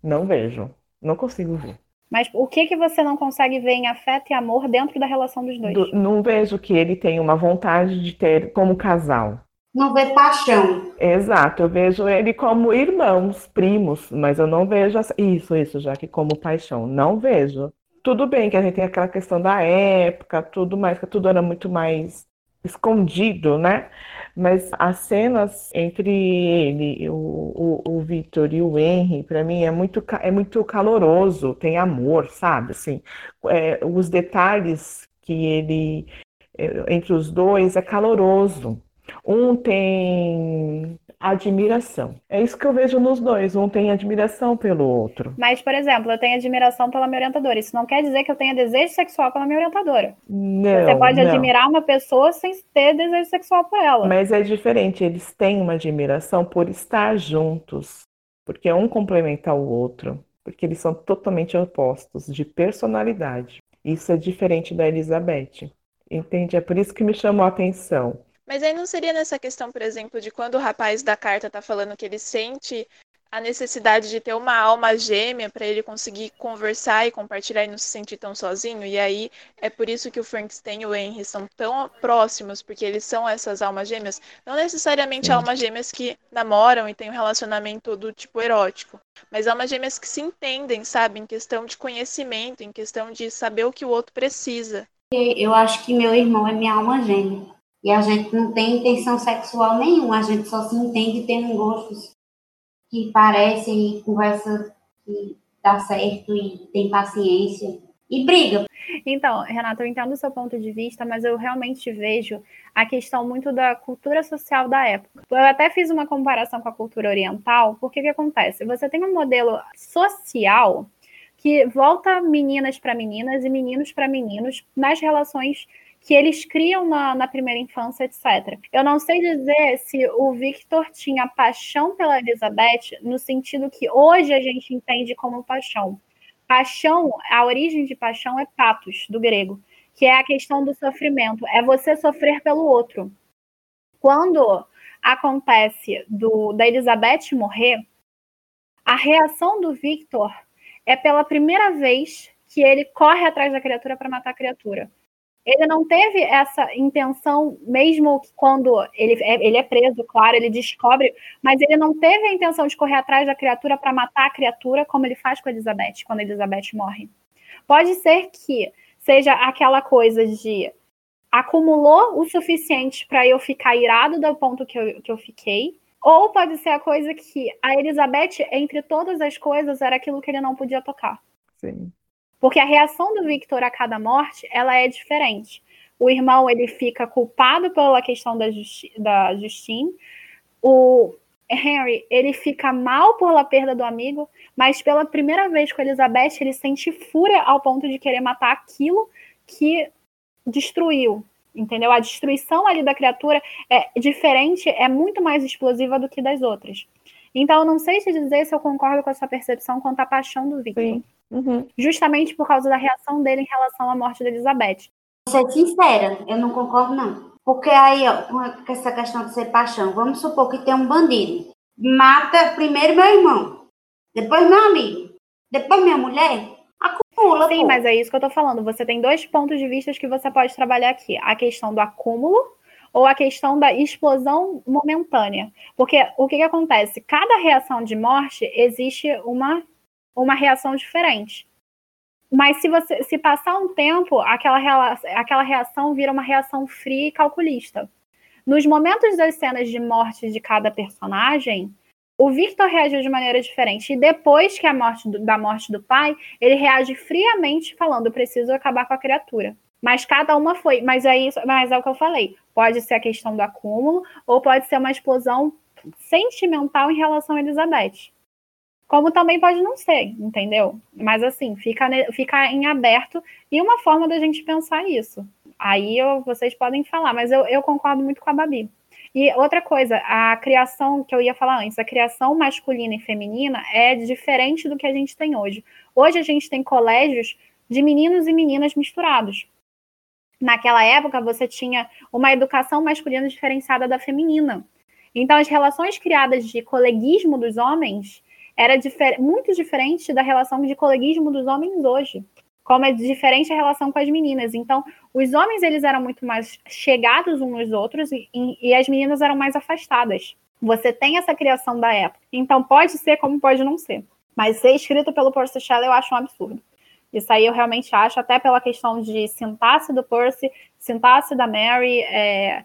Não vejo. Não consigo ver. Mas o que que você não consegue ver em afeto e amor dentro da relação dos dois? Do, não vejo que ele tenha uma vontade de ter como casal. Não vê paixão. Exato, eu vejo ele como irmãos, primos, mas eu não vejo isso, isso, já que como paixão, não vejo. Tudo bem que a gente tem aquela questão da época, tudo mais, que tudo era muito mais escondido, né? Mas as cenas entre ele, o, o, o Victor e o Henry, para mim é muito, é muito caloroso, tem amor, sabe? Assim, é, os detalhes que ele é, entre os dois é caloroso. Um tem admiração. É isso que eu vejo nos dois. Um tem admiração pelo outro. Mas, por exemplo, eu tenho admiração pela minha orientadora. Isso não quer dizer que eu tenha desejo sexual pela minha orientadora. Não, Você pode não. admirar uma pessoa sem ter desejo sexual por ela. Mas é diferente. Eles têm uma admiração por estar juntos. Porque um complementa o outro. Porque eles são totalmente opostos de personalidade. Isso é diferente da Elizabeth. Entende? É por isso que me chamou a atenção. Mas aí não seria nessa questão, por exemplo, de quando o rapaz da carta tá falando que ele sente a necessidade de ter uma alma gêmea para ele conseguir conversar e compartilhar e não se sentir tão sozinho. E aí é por isso que o Frankenstein e o Henry são tão próximos, porque eles são essas almas gêmeas. Não necessariamente almas gêmeas que namoram e têm um relacionamento do tipo erótico, mas almas gêmeas que se entendem, sabe, em questão de conhecimento, em questão de saber o que o outro precisa. Eu acho que meu irmão é minha alma gêmea. E a gente não tem intenção sexual nenhuma, a gente só se entende tendo gostos que parecem e conversa que dá certo e tem paciência. E briga. Então, Renata, eu entendo o seu ponto de vista, mas eu realmente vejo a questão muito da cultura social da época. Eu até fiz uma comparação com a cultura oriental, porque o que acontece? Você tem um modelo social que volta meninas para meninas e meninos para meninos nas relações que eles criam na, na, primeira infância, etc. Eu não sei dizer se o Victor tinha paixão pela Elizabeth no sentido que hoje a gente entende como paixão. Paixão, a origem de paixão é patos, do grego, que é a questão do sofrimento, é você sofrer pelo outro. Quando acontece do, da Elizabeth morrer, a reação do Victor é pela primeira vez que ele corre atrás da criatura para matar a criatura. Ele não teve essa intenção, mesmo quando ele é, ele é preso, claro, ele descobre, mas ele não teve a intenção de correr atrás da criatura para matar a criatura, como ele faz com a Elizabeth, quando a Elizabeth morre. Pode ser que seja aquela coisa de acumulou o suficiente para eu ficar irado do ponto que eu, que eu fiquei, ou pode ser a coisa que a Elizabeth, entre todas as coisas, era aquilo que ele não podia tocar. Sim. Porque a reação do Victor a cada morte, ela é diferente. O irmão, ele fica culpado pela questão da, Justi da Justine. O Henry, ele fica mal pela perda do amigo, mas pela primeira vez com Elizabeth, ele sente fúria ao ponto de querer matar aquilo que destruiu. Entendeu? A destruição ali da criatura é diferente, é muito mais explosiva do que das outras. Então, eu não sei te dizer se eu concordo com essa percepção quanto à paixão do Victor. Sim. Uhum. Justamente por causa da reação dele em relação à morte da Elizabeth. Vou ser sincera, eu não concordo, não. Porque aí, ó, com essa questão de ser paixão, vamos supor que tem um bandido. Mata primeiro meu irmão, depois meu amigo, depois minha mulher. Acumula. Sim, pô. mas é isso que eu tô falando. Você tem dois pontos de vista que você pode trabalhar aqui: a questão do acúmulo ou a questão da explosão momentânea. Porque o que, que acontece? Cada reação de morte existe uma uma reação diferente. Mas se você se passar um tempo, aquela, aquela reação vira uma reação fria e calculista. Nos momentos das cenas de morte de cada personagem, o Victor reagiu de maneira diferente. E depois que a morte do, da morte do pai, ele reage friamente, falando: preciso acabar com a criatura. Mas cada uma foi. Mas é, isso, mas é o que eu falei. Pode ser a questão do acúmulo, ou pode ser uma explosão sentimental em relação a Elizabeth. Como também pode não ser, entendeu? Mas assim, fica, fica em aberto e uma forma da gente pensar isso. Aí eu, vocês podem falar, mas eu, eu concordo muito com a Babi. E outra coisa, a criação que eu ia falar antes, a criação masculina e feminina é diferente do que a gente tem hoje. Hoje a gente tem colégios de meninos e meninas misturados. Naquela época você tinha uma educação masculina diferenciada da feminina. Então as relações criadas de coleguismo dos homens era difer muito diferente da relação de coleguismo dos homens hoje. Como é diferente a relação com as meninas. Então, os homens eles eram muito mais chegados uns nos outros e, e, as meninas eram mais afastadas. Você tem essa criação da época. Então, pode ser como pode não ser. Mas ser escrito pelo Percy Shelley eu acho um absurdo. Isso aí eu realmente acho, até pela questão de sintaxe do Percy, sintaxe da Mary, é,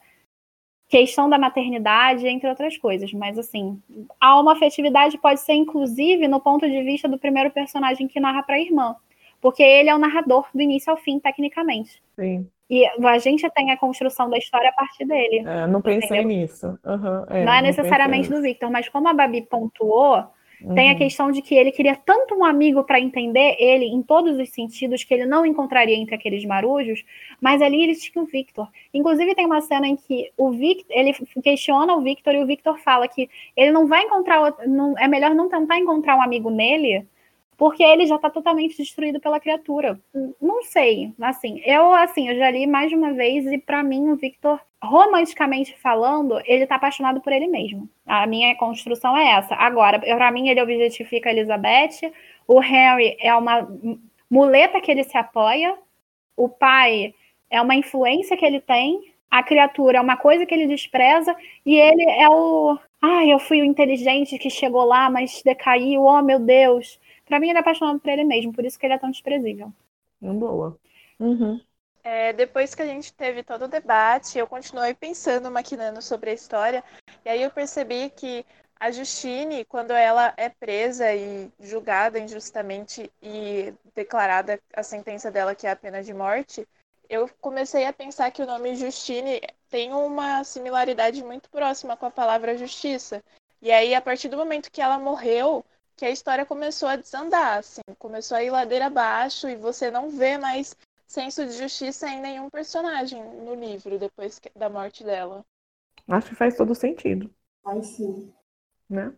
questão da maternidade, entre outras coisas. Mas, assim, há uma afetividade pode ser, inclusive, no ponto de vista do primeiro personagem que narra para a irmã. Porque ele é o narrador do início ao fim, tecnicamente. Sim. E a gente tem a construção da história a partir dele. É, não pensei entendeu? nisso. Uhum, é, não é necessariamente do Victor, mas como a Babi pontuou, Uhum. Tem a uhum. questão de que ele queria tanto um amigo para entender ele em todos os sentidos que ele não encontraria entre aqueles marujos, mas ali ele tinha o Victor. Inclusive tem uma cena em que o Victor, ele questiona o Victor e o Victor fala que ele não vai encontrar, não, é melhor não tentar encontrar um amigo nele, porque ele já está totalmente destruído pela criatura. Não sei, assim, eu assim, eu já li mais de uma vez e para mim o Victor, romanticamente falando, ele tá apaixonado por ele mesmo. A minha construção é essa. Agora, para mim ele objetifica a Elizabeth, o Harry é uma muleta que ele se apoia, o pai é uma influência que ele tem, a criatura é uma coisa que ele despreza e ele é o Ai, eu fui o inteligente que chegou lá, mas decaiu. Oh, meu Deus. Pra mim, ele é apaixonado por ele mesmo, por isso que ele é tão desprezível. Boa. Uhum. É, depois que a gente teve todo o debate, eu continuei pensando, maquinando sobre a história, e aí eu percebi que a Justine, quando ela é presa e julgada injustamente e declarada a sentença dela, que é a pena de morte, eu comecei a pensar que o nome Justine tem uma similaridade muito próxima com a palavra justiça. E aí, a partir do momento que ela morreu, que a história começou a desandar, assim, começou a ir ladeira abaixo e você não vê mais senso de justiça em nenhum personagem no livro depois da morte dela. Acho que faz todo sentido. Faz sim. Né?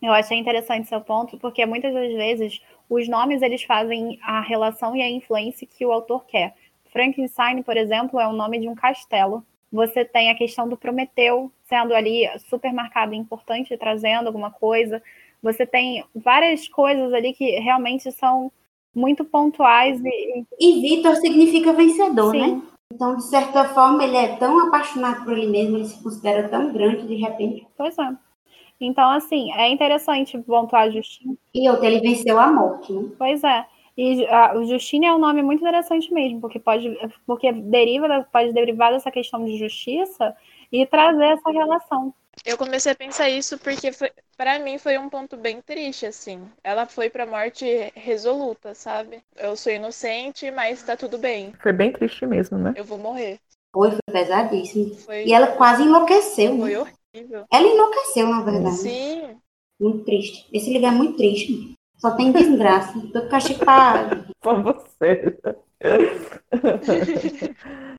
Eu achei interessante seu ponto, porque muitas das vezes os nomes eles fazem a relação e a influência que o autor quer. Frankenstein, por exemplo, é o nome de um castelo. Você tem a questão do Prometeu sendo ali super marcado e importante, trazendo alguma coisa. Você tem várias coisas ali que realmente são muito pontuais. E, e Vitor significa vencedor, né? Sim. né? Então, de certa forma, ele é tão apaixonado por ele mesmo, ele se considera tão grande de repente. Pois é. Então, assim, é interessante pontuar a Justine. E outro, ele venceu a morte, né? Pois é. E a, o Justine é um nome muito interessante mesmo, porque pode, porque deriva, pode derivar dessa questão de justiça e trazer essa relação. Eu comecei a pensar isso porque para mim foi um ponto bem triste assim. Ela foi para morte resoluta, sabe? Eu sou inocente, mas tá tudo bem. Foi bem triste mesmo, né? Eu vou morrer. Foi, foi pesadíssimo. Foi... E ela quase enlouqueceu. Foi né? horrível. Ela enlouqueceu, na verdade. Sim. Muito triste. Esse lugar é muito triste. Só tem desgraça. Tô cachipado. [laughs] Só você. [laughs]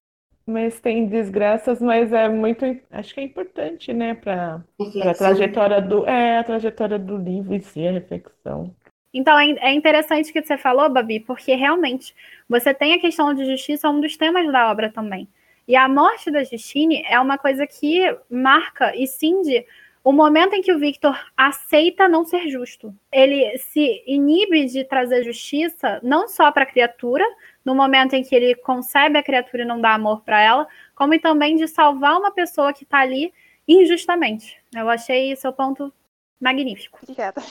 mas tem desgraças, mas é muito, acho que é importante, né, para a trajetória do, é, a trajetória do livro e si, a reflexão. Então é, é interessante o que você falou, Babi, porque realmente você tem a questão de justiça, um dos temas da obra também. E a morte da Justine é uma coisa que marca e cinde o momento em que o Victor aceita não ser justo. Ele se inibe de trazer justiça não só para a criatura, no momento em que ele concebe a criatura e não dá amor para ela, como também de salvar uma pessoa que está ali injustamente. Eu achei seu ponto magnífico. Obrigada.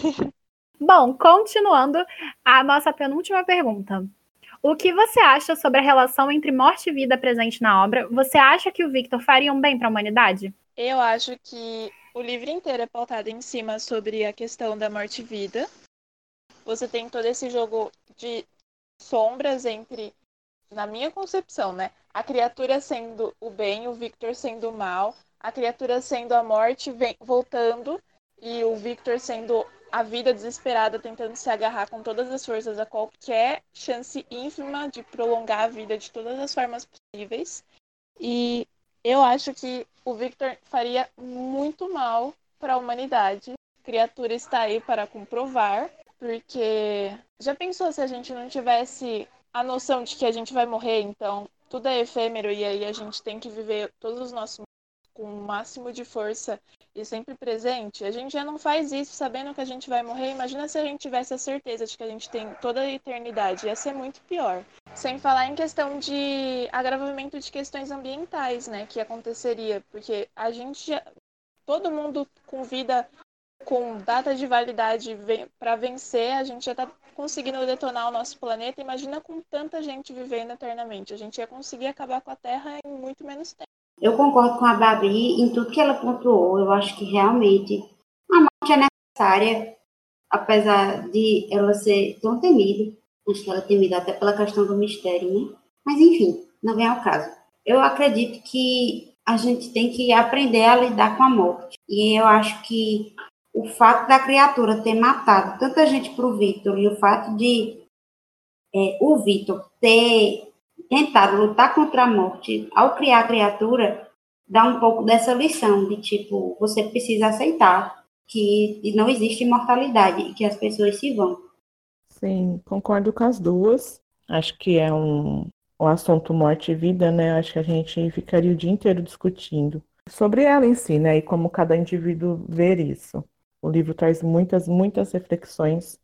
Bom, continuando, a nossa penúltima pergunta. O que você acha sobre a relação entre morte e vida presente na obra? Você acha que o Victor faria um bem para a humanidade? Eu acho que o livro inteiro é pautado em cima sobre a questão da morte e vida. Você tem todo esse jogo de sombras entre, na minha concepção, né? A criatura sendo o bem, o Victor sendo o mal, a criatura sendo a morte vem, voltando e o Victor sendo a vida desesperada tentando se agarrar com todas as forças a qualquer chance ínfima de prolongar a vida de todas as formas possíveis. E eu acho que o Victor faria muito mal para a humanidade. A criatura está aí para comprovar. Porque já pensou se a gente não tivesse a noção de que a gente vai morrer, então tudo é efêmero e aí a gente tem que viver todos os nossos com o máximo de força e sempre presente, a gente já não faz isso sabendo que a gente vai morrer. Imagina se a gente tivesse a certeza de que a gente tem toda a eternidade, ia ser muito pior. Sem falar em questão de agravamento de questões ambientais, né, que aconteceria, porque a gente todo mundo com vida com data de validade para vencer, a gente já está conseguindo detonar o nosso planeta. Imagina com tanta gente vivendo eternamente. A gente ia conseguir acabar com a Terra em muito menos tempo. Eu concordo com a Babi em tudo que ela pontuou. Eu acho que realmente a morte é necessária, apesar de ela ser tão temida. Acho que ela é temida até pela questão do mistério, né? Mas enfim, não vem ao caso. Eu acredito que a gente tem que aprender a lidar com a morte. E eu acho que o fato da criatura ter matado tanta gente para o Victor e o fato de é, o Victor ter tentado lutar contra a morte ao criar a criatura dá um pouco dessa lição de tipo você precisa aceitar que não existe imortalidade e que as pessoas se vão. Sim, concordo com as duas. Acho que é um, o assunto morte e vida, né? Acho que a gente ficaria o dia inteiro discutindo sobre ela em si, né? E como cada indivíduo ver isso. O livro traz muitas, muitas reflexões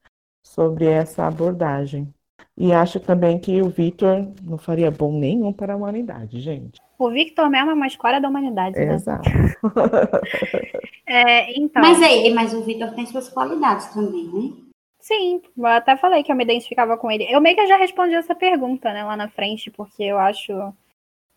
sobre essa abordagem. E acho também que o Victor não faria bom nenhum para a humanidade, gente. O Victor mesmo é uma escória da humanidade. Né? Exato. [laughs] é, então... Mas aí, mas o Victor tem suas qualidades também, né? Sim, eu até falei que eu me identificava com ele. Eu meio que já respondi essa pergunta, né, lá na frente, porque eu acho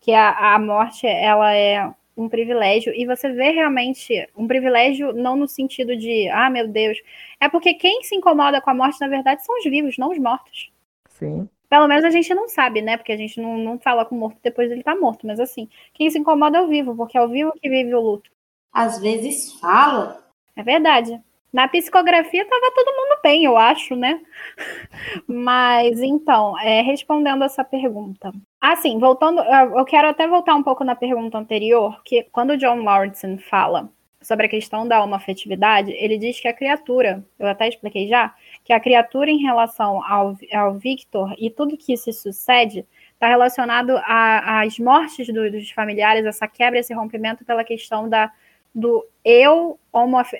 que a, a morte, ela é um privilégio, e você vê realmente um privilégio não no sentido de, ah, meu Deus, é porque quem se incomoda com a morte, na verdade, são os vivos, não os mortos. Sim. Pelo menos a gente não sabe, né? Porque a gente não, não fala com o morto depois dele estar tá morto. Mas assim, quem se incomoda é o vivo, porque é o vivo que vive o luto. Às vezes fala. É verdade. Na psicografia estava todo mundo bem, eu acho, né? [laughs] Mas então, é, respondendo essa pergunta. Assim, voltando, eu quero até voltar um pouco na pergunta anterior, que quando o John Morrison fala sobre a questão da homoafetividade, ele diz que a criatura, eu até expliquei já, que a criatura em relação ao, ao Victor e tudo que se sucede está relacionado às mortes do, dos familiares, essa quebra, esse rompimento pela questão da do eu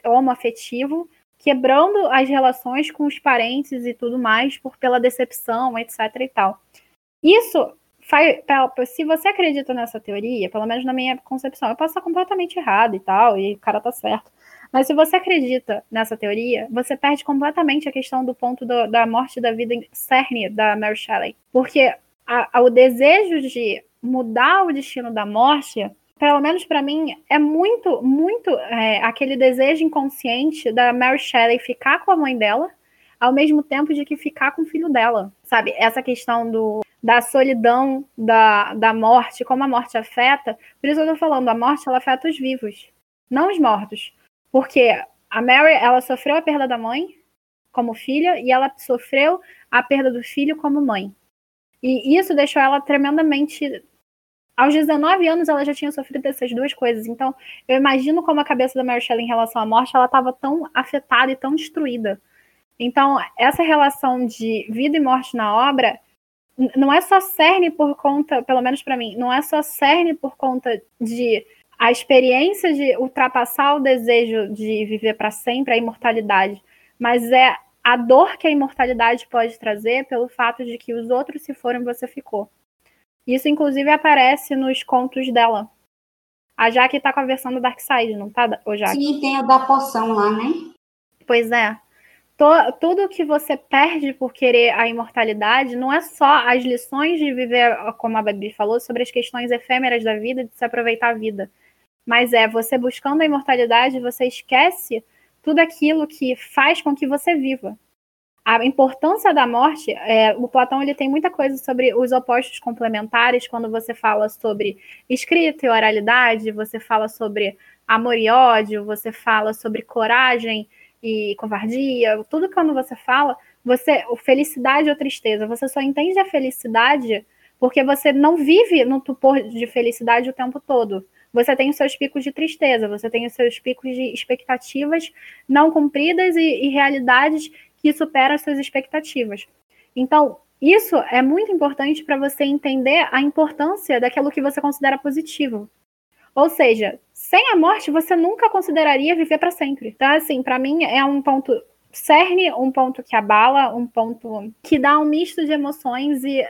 homoafetivo, quebrando as relações com os parentes e tudo mais por pela decepção, etc e tal. Isso faz, se você acredita nessa teoria, pelo menos na minha concepção, eu posso estar completamente errado e tal, e o cara tá certo. Mas se você acredita nessa teoria, você perde completamente a questão do ponto do, da morte da vida cerne da Mary Shelley. Porque a, a, o desejo de mudar o destino da morte pelo menos para mim, é muito, muito é, aquele desejo inconsciente da Mary Shelley ficar com a mãe dela, ao mesmo tempo de que ficar com o filho dela. Sabe? Essa questão do, da solidão, da, da morte, como a morte afeta. Por isso eu tô falando, a morte ela afeta os vivos, não os mortos. Porque a Mary, ela sofreu a perda da mãe como filha e ela sofreu a perda do filho como mãe. E isso deixou ela tremendamente aos 19 anos ela já tinha sofrido essas duas coisas. Então, eu imagino como a cabeça da Mary Shelley em relação à morte, ela estava tão afetada e tão destruída. Então, essa relação de vida e morte na obra não é só cerne por conta, pelo menos para mim, não é só cerne por conta de a experiência de ultrapassar o desejo de viver para sempre, a imortalidade, mas é a dor que a imortalidade pode trazer pelo fato de que os outros se foram e você ficou. Isso, inclusive, aparece nos contos dela. A Jaque tá com a versão do Darkseid, não tá, ô Jaque? Sim, tem a da poção lá, né? Pois é. tudo que você perde por querer a imortalidade não é só as lições de viver, como a Babi falou, sobre as questões efêmeras da vida, de se aproveitar a vida. Mas é você buscando a imortalidade, você esquece tudo aquilo que faz com que você viva a importância da morte, é, o Platão ele tem muita coisa sobre os opostos complementares, quando você fala sobre escrita e oralidade, você fala sobre amor e ódio, você fala sobre coragem e covardia, tudo quando você fala, você, felicidade ou tristeza, você só entende a felicidade porque você não vive no tupor de felicidade o tempo todo. Você tem os seus picos de tristeza, você tem os seus picos de expectativas não cumpridas e, e realidades que supera as suas expectativas. Então, isso é muito importante para você entender a importância daquilo que você considera positivo. Ou seja, sem a morte, você nunca consideraria viver para sempre. Então, assim, para mim é um ponto cerne, um ponto que abala, um ponto que dá um misto de emoções e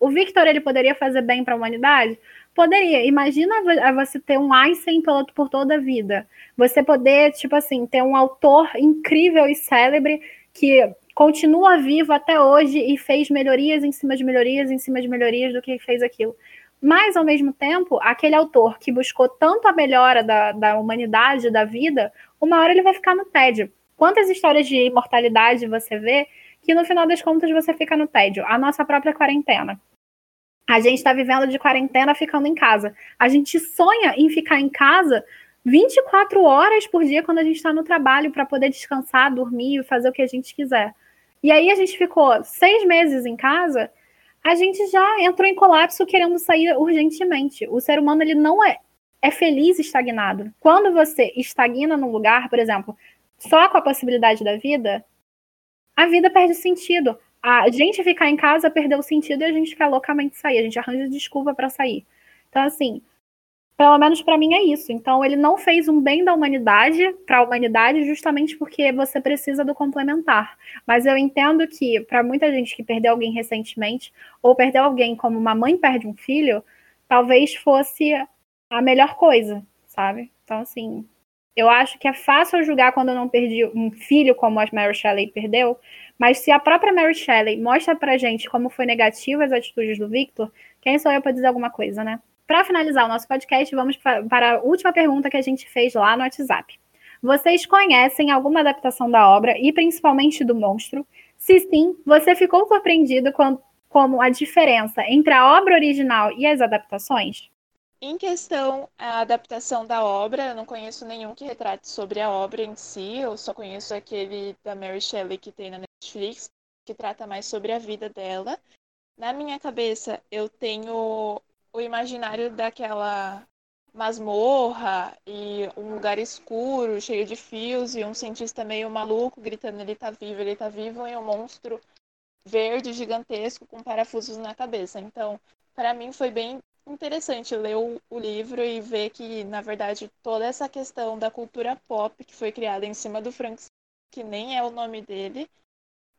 O Victor ele poderia fazer bem para a humanidade? Poderia. Imagina você ter um Einstein por toda a vida. Você poder, tipo assim, ter um autor incrível e célebre que continua vivo até hoje e fez melhorias em cima de melhorias em cima de melhorias do que fez aquilo. Mas, ao mesmo tempo, aquele autor que buscou tanto a melhora da, da humanidade, da vida, uma hora ele vai ficar no tédio. Quantas histórias de imortalidade você vê que no final das contas você fica no tédio? A nossa própria quarentena. A gente está vivendo de quarentena ficando em casa. A gente sonha em ficar em casa 24 horas por dia quando a gente está no trabalho para poder descansar, dormir e fazer o que a gente quiser. E aí a gente ficou seis meses em casa, a gente já entrou em colapso querendo sair urgentemente. O ser humano ele não é, é feliz estagnado. Quando você estagna num lugar, por exemplo, só com a possibilidade da vida, a vida perde sentido. A gente ficar em casa perdeu o sentido e a gente quer loucamente sair. A gente arranja desculpa para sair. Então, assim, pelo menos para mim é isso. Então, ele não fez um bem da humanidade para a humanidade justamente porque você precisa do complementar. Mas eu entendo que para muita gente que perdeu alguém recentemente ou perdeu alguém como uma mãe perde um filho, talvez fosse a melhor coisa, sabe? Então, assim, eu acho que é fácil julgar quando eu não perdi um filho como a Mary Shelley perdeu, mas se a própria Mary Shelley mostra pra gente como foi negativa as atitudes do Victor, quem sou eu para dizer alguma coisa, né? Para finalizar o nosso podcast, vamos para a última pergunta que a gente fez lá no WhatsApp. Vocês conhecem alguma adaptação da obra e principalmente do monstro? Se sim, você ficou surpreendido com como a diferença entre a obra original e as adaptações? Em questão a adaptação da obra, eu não conheço nenhum que retrate sobre a obra em si, eu só conheço aquele da Mary Shelley que tem na Netflix, que trata mais sobre a vida dela. Na minha cabeça, eu tenho o imaginário daquela masmorra e um lugar escuro, cheio de fios, e um cientista meio maluco gritando ele tá vivo, ele tá vivo, e um monstro verde gigantesco com parafusos na cabeça. Então, para mim foi bem interessante ler o, o, livro e ver que, na verdade, toda essa questão da cultura pop que foi criada em cima do Frank, que nem é o nome dele,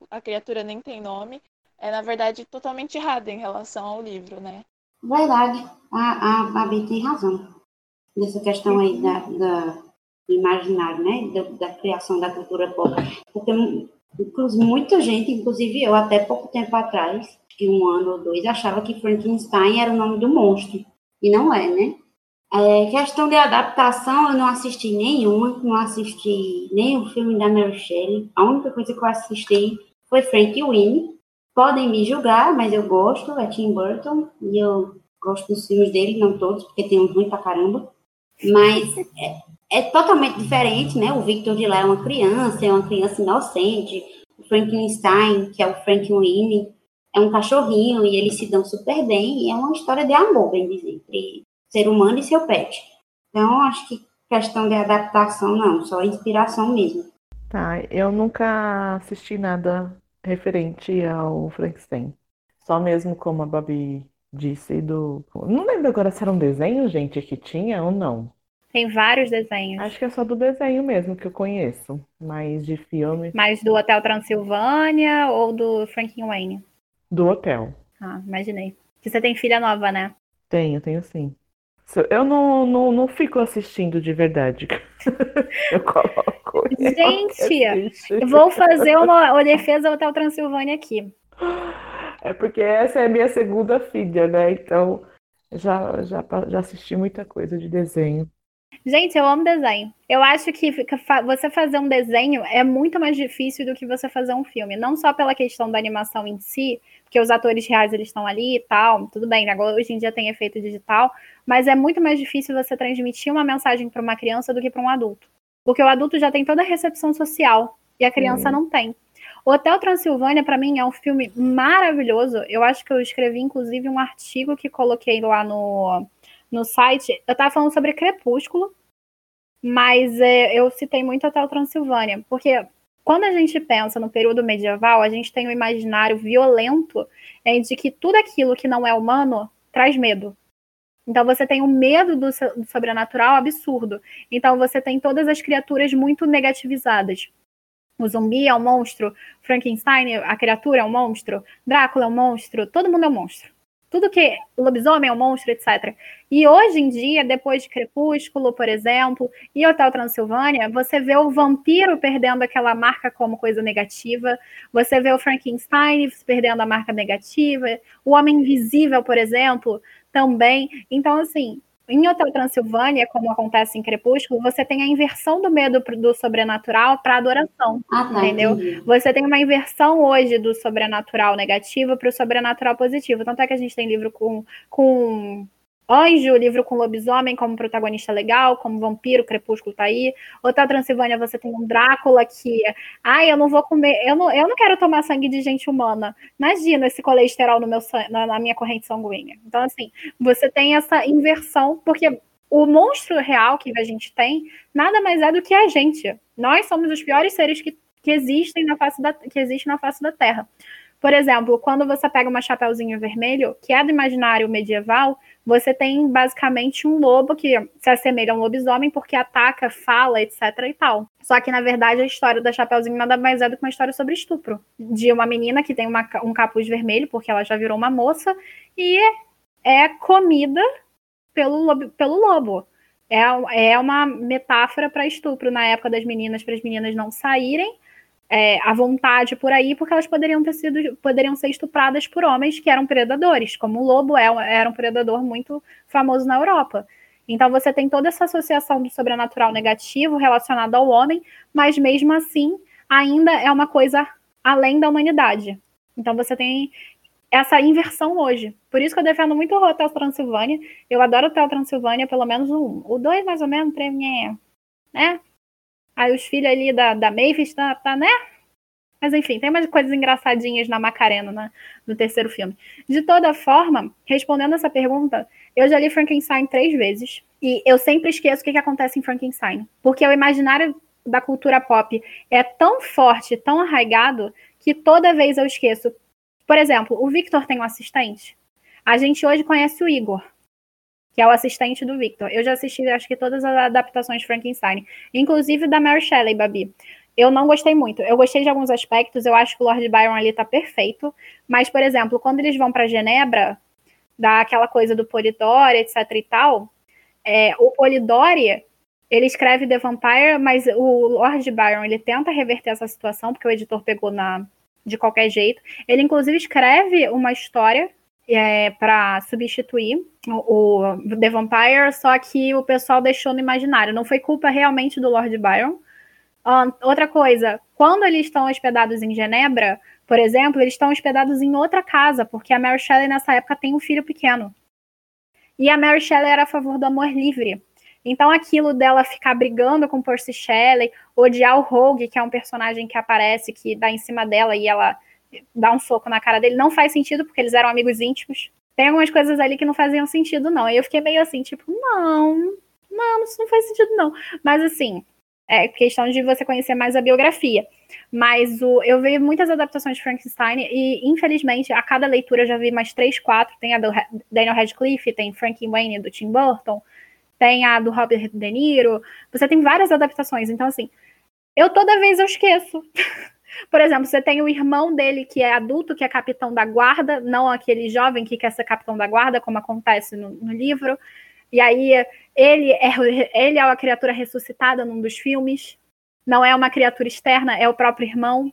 a criatura nem tem nome, é, na verdade, totalmente errada em relação ao livro, né? Verdade, a, a Babi tem razão nessa questão aí da, da do imaginário, né, da, da, criação da cultura pop, porque inclusive, muita gente, inclusive eu até pouco tempo atrás, de um ano ou dois, achava que Frankenstein era o nome do monstro, e não é, né? É, questão de adaptação, eu não assisti nenhuma, não assisti o filme da Mary Shelley, a única coisa que eu assisti foi Frank Winnie, Podem me julgar, mas eu gosto, é Tim Burton, e eu gosto dos filmes dele, não todos, porque tem um ruim pra caramba. Mas é, é, totalmente diferente, né? O Victor de lá é uma criança, é uma criança inocente. O Frankenstein, que é o Frankenweenie, é um cachorrinho e eles se dão super bem. E é uma história de amor, bem dizer, entre ser humano e seu pet. Então, acho que questão de adaptação, não, só inspiração mesmo. Tá, eu nunca assisti nada referente ao Frankenstein. Só mesmo como a Babi disse do. Não lembro agora se era um desenho, gente, que tinha ou não. Tem vários desenhos. Acho que é só do desenho mesmo que eu conheço. Mas de filme. Mais do Hotel Transilvânia ou do Frankenweenie? Do hotel. Ah, imaginei. Que você tem filha nova, né? Tenho, tenho sim. Eu não, não, não fico assistindo de verdade. [laughs] eu coloco. Gente, eu vou fazer uma, uma defesa Hotel Transilvânia aqui. É porque essa é a minha segunda filha, né? Então já, já, já assisti muita coisa de desenho. Gente, eu amo desenho. Eu acho que você fazer um desenho é muito mais difícil do que você fazer um filme. Não só pela questão da animação em si, porque os atores reais eles estão ali e tal, tudo bem, agora hoje em dia tem efeito digital, mas é muito mais difícil você transmitir uma mensagem para uma criança do que para um adulto. Porque o adulto já tem toda a recepção social e a criança uhum. não tem. O Hotel Transilvânia, para mim, é um filme maravilhoso. Eu acho que eu escrevi, inclusive, um artigo que coloquei lá no, no site. Eu estava falando sobre Crepúsculo, mas é, eu citei muito Hotel Transilvânia, porque quando a gente pensa no período medieval, a gente tem um imaginário violento em de que tudo aquilo que não é humano traz medo. Então você tem um medo do, do sobrenatural absurdo. Então você tem todas as criaturas muito negativizadas. O zumbi é um monstro, Frankenstein, a criatura é um monstro, Drácula é um monstro, todo mundo é um monstro. Tudo que lobisomem é um monstro, etc. E hoje em dia, depois de Crepúsculo, por exemplo, e Hotel Transilvânia, você vê o vampiro perdendo aquela marca como coisa negativa, você vê o Frankenstein perdendo a marca negativa, o Homem Invisível, por exemplo, também. Então, assim, em Hotel Transilvânia, como acontece em Crepúsculo, você tem a inversão do medo do sobrenatural para adoração, ah, tá, entendeu? Entendi. Você tem uma inversão hoje do sobrenatural negativo para o sobrenatural positivo. Tanto é que a gente tem livro com, com Anjo, livro com lobisomem como protagonista legal, como vampiro, crepúsculo tá aí. Hotel Transilvânia, você tem um Drácula que, ai, eu não vou comer, eu não, eu não quero tomar sangue de gente humana. Imagina esse colesterol no meu na, na minha corrente sanguínea. Então, assim, você tem essa inversão, porque o monstro real que a gente tem nada mais é do que a gente. Nós somos os piores seres que, que existem na face da que existe na face da Terra. Por exemplo, quando você pega uma chapeuzinho vermelho, que é do imaginário medieval, você tem basicamente um lobo que se assemelha a um lobisomem porque ataca, fala, etc e tal. Só que, na verdade, a história da Chapeuzinho nada mais é do que uma história sobre estupro. De uma menina que tem uma, um capuz vermelho, porque ela já virou uma moça, e é comida pelo lobo. Pelo lobo. É, é uma metáfora para estupro na época das meninas, para as meninas não saírem é, à vontade por aí, porque elas poderiam ter sido, poderiam ser estupradas por homens que eram predadores, como o lobo é, era um predador muito famoso na Europa. Então você tem toda essa associação do sobrenatural negativo relacionado ao homem, mas mesmo assim ainda é uma coisa além da humanidade. Então você tem essa inversão hoje. Por isso que eu defendo muito o Hotel Transilvânia. Eu adoro o Hotel Transilvânia, pelo menos um. O dois, mais ou menos, mim, né? Aí os filhos ali da, da Mavis tá, tá, né? Mas enfim, tem umas coisas engraçadinhas na Macarena, né, no terceiro filme. De toda forma, respondendo essa pergunta, eu já li Frankenstein três vezes. E eu sempre esqueço o que, que acontece em Frankenstein. Porque o imaginário da cultura pop é tão forte, tão arraigado, que toda vez eu esqueço. Por exemplo, o Victor tem um assistente. A gente hoje conhece o Igor que é o assistente do Victor. Eu já assisti, acho que todas as adaptações de Frankenstein, inclusive da Mary Shelley, Babi. Eu não gostei muito. Eu gostei de alguns aspectos, eu acho que o Lord Byron ali tá perfeito, mas, por exemplo, quando eles vão para Genebra, dá aquela coisa do Polidori, etc e tal, é, o Polidori, ele escreve The Vampire, mas o Lord Byron, ele tenta reverter essa situação, porque o editor pegou na de qualquer jeito. Ele, inclusive, escreve uma história é, para substituir o, o, The Vampire, só que o pessoal deixou no imaginário. Não foi culpa realmente do Lord Byron. Um, outra coisa, quando eles estão hospedados em Genebra, por exemplo, eles estão hospedados em outra casa, porque a Mary Shelley nessa época tem um filho pequeno. E a Mary Shelley era a favor do amor livre. Então aquilo dela ficar brigando com Percy Shelley, odiar o Rogue, que é um personagem que aparece, que dá em cima dela e ela dar um soco na cara dele. Não faz sentido, porque eles eram amigos íntimos. Tem algumas coisas ali que não faziam sentido, não. E eu fiquei meio assim, tipo, não, não, isso não faz sentido, não. Mas assim, é questão de você conhecer mais a biografia. Mas o, eu vi muitas adaptações de Frankenstein e, infelizmente, a cada leitura eu já vi mais três, quatro. Tem a do Daniel Radcliffe, tem Frank Wayne do Tim Burton, tem a do Robert De Niro. Você tem várias adaptações. Então, assim, eu toda vez eu esqueço. [laughs] Por exemplo, você tem o irmão dele que é adulto, que é capitão da guarda, não aquele jovem que quer ser capitão da guarda, como acontece no, no livro. E aí ele é, ele é a criatura ressuscitada num dos filmes. Não é uma criatura externa, é o próprio irmão.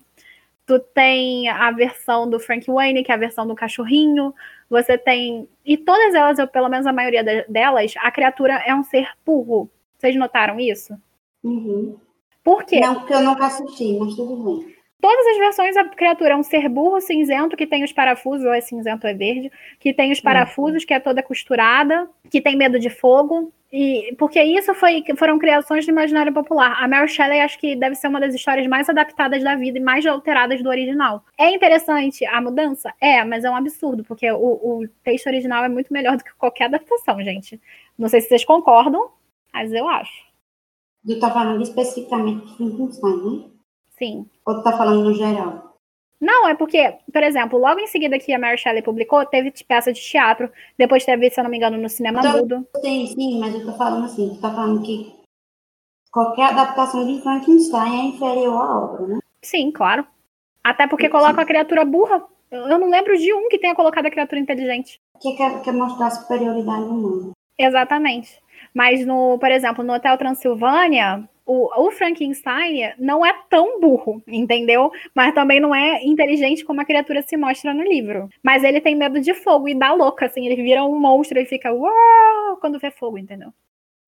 Tu tem a versão do Frank Wayne, que é a versão do cachorrinho. Você tem. E todas elas, ou pelo menos a maioria delas, a criatura é um ser burro. Vocês notaram isso? Uhum. Por quê? Não, porque eu nunca assisti, mas tudo bem. Todas as versões a criatura é um ser burro cinzento que tem os parafusos, ou é cinzento ou é verde, que tem os parafusos, que é toda costurada, que tem medo de fogo. E porque isso foi, foram criações do imaginário popular. A Mary Shelley acho que deve ser uma das histórias mais adaptadas da vida e mais alteradas do original. É interessante a mudança? É, mas é um absurdo, porque o, o texto original é muito melhor do que qualquer adaptação, gente. Não sei se vocês concordam, mas eu acho. Tu tá falando especificamente de Frankenstein, né? Sim. Ou tu tá falando no geral? Não, é porque, por exemplo, logo em seguida que a Mary Shelley publicou, teve peça de teatro, depois teve, se eu não me engano, no cinema então, mudo. Sim, sim, mas eu tô falando assim, tu tá falando que qualquer adaptação de Frankenstein é inferior à obra, né? Sim, claro. Até porque sim. coloca a criatura burra. Eu não lembro de um que tenha colocado a criatura inteligente. que quer, quer mostrar superioridade humana. Exatamente. Mas, no, por exemplo, no Hotel Transilvânia, o, o, Frankenstein não é tão burro, entendeu? Mas também não é inteligente como a criatura se mostra no livro. Mas ele tem medo de fogo e dá louca, assim, ele vira um monstro e fica uau quando vê fogo, entendeu?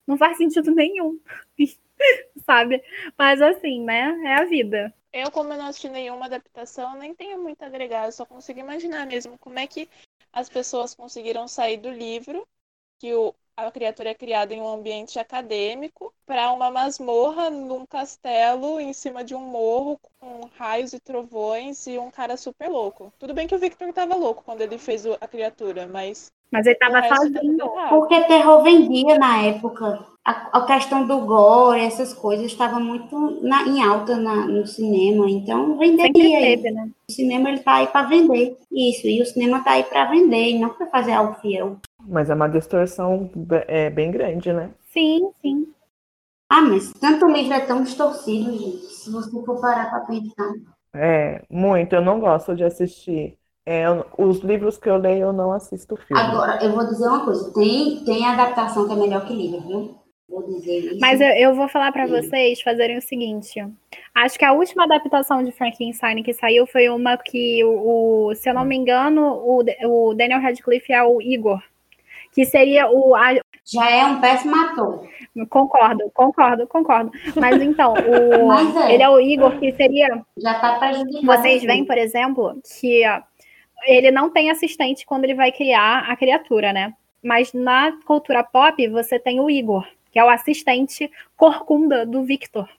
Não faz sentido nenhum, [laughs] sabe? Mas assim, né? É a vida. Eu, como eu não assisti nenhuma adaptação, nem tenho muito a agregar. Eu só consigo imaginar mesmo como é que as pessoas conseguiram sair do livro, que o, a criatura é criada em um ambiente acadêmico, para uma masmorra num castelo em cima de um morro com raios e trovões e um cara super louco. Tudo bem que o Victor estava louco quando ele fez a criatura, mas. Mas ele estava sozinho. Porque terror vendia na época a, a, questão do gore, essas coisas, estava muito na, em alta na, no cinema, então venderia. Teve, né? O cinema ele tá aí para vender, isso, e o cinema tá aí para vender, e não para fazer algo fiel. Mas é uma distorção é, bem grande, né? Sim, sim. Ah, mas tanto livro é tão distorcido, gente, se você for parar para pensar. É, muito, eu não gosto de assistir é, os livros que eu leio, eu não assisto filme. Agora, eu vou dizer uma coisa: tem, tem adaptação que é melhor que livro, viu? Mas eu, eu, vou falar para vocês fazerem o seguinte. Acho que a última adaptação de Frankenstein que saiu foi uma que, o, o se eu não me engano, o, o, Daniel Radcliffe é o Igor. Que seria o. A... Já é um péssimo ator. Concordo, concordo, concordo. Mas então, o, [laughs] Mas é. ele é o Igor, que seria. Já tá prejudicado. Vocês veem, por exemplo, que ele não tem assistente quando ele vai criar a criatura, né? Mas na cultura pop, você tem o Igor que é o assistente corcunda do Victor.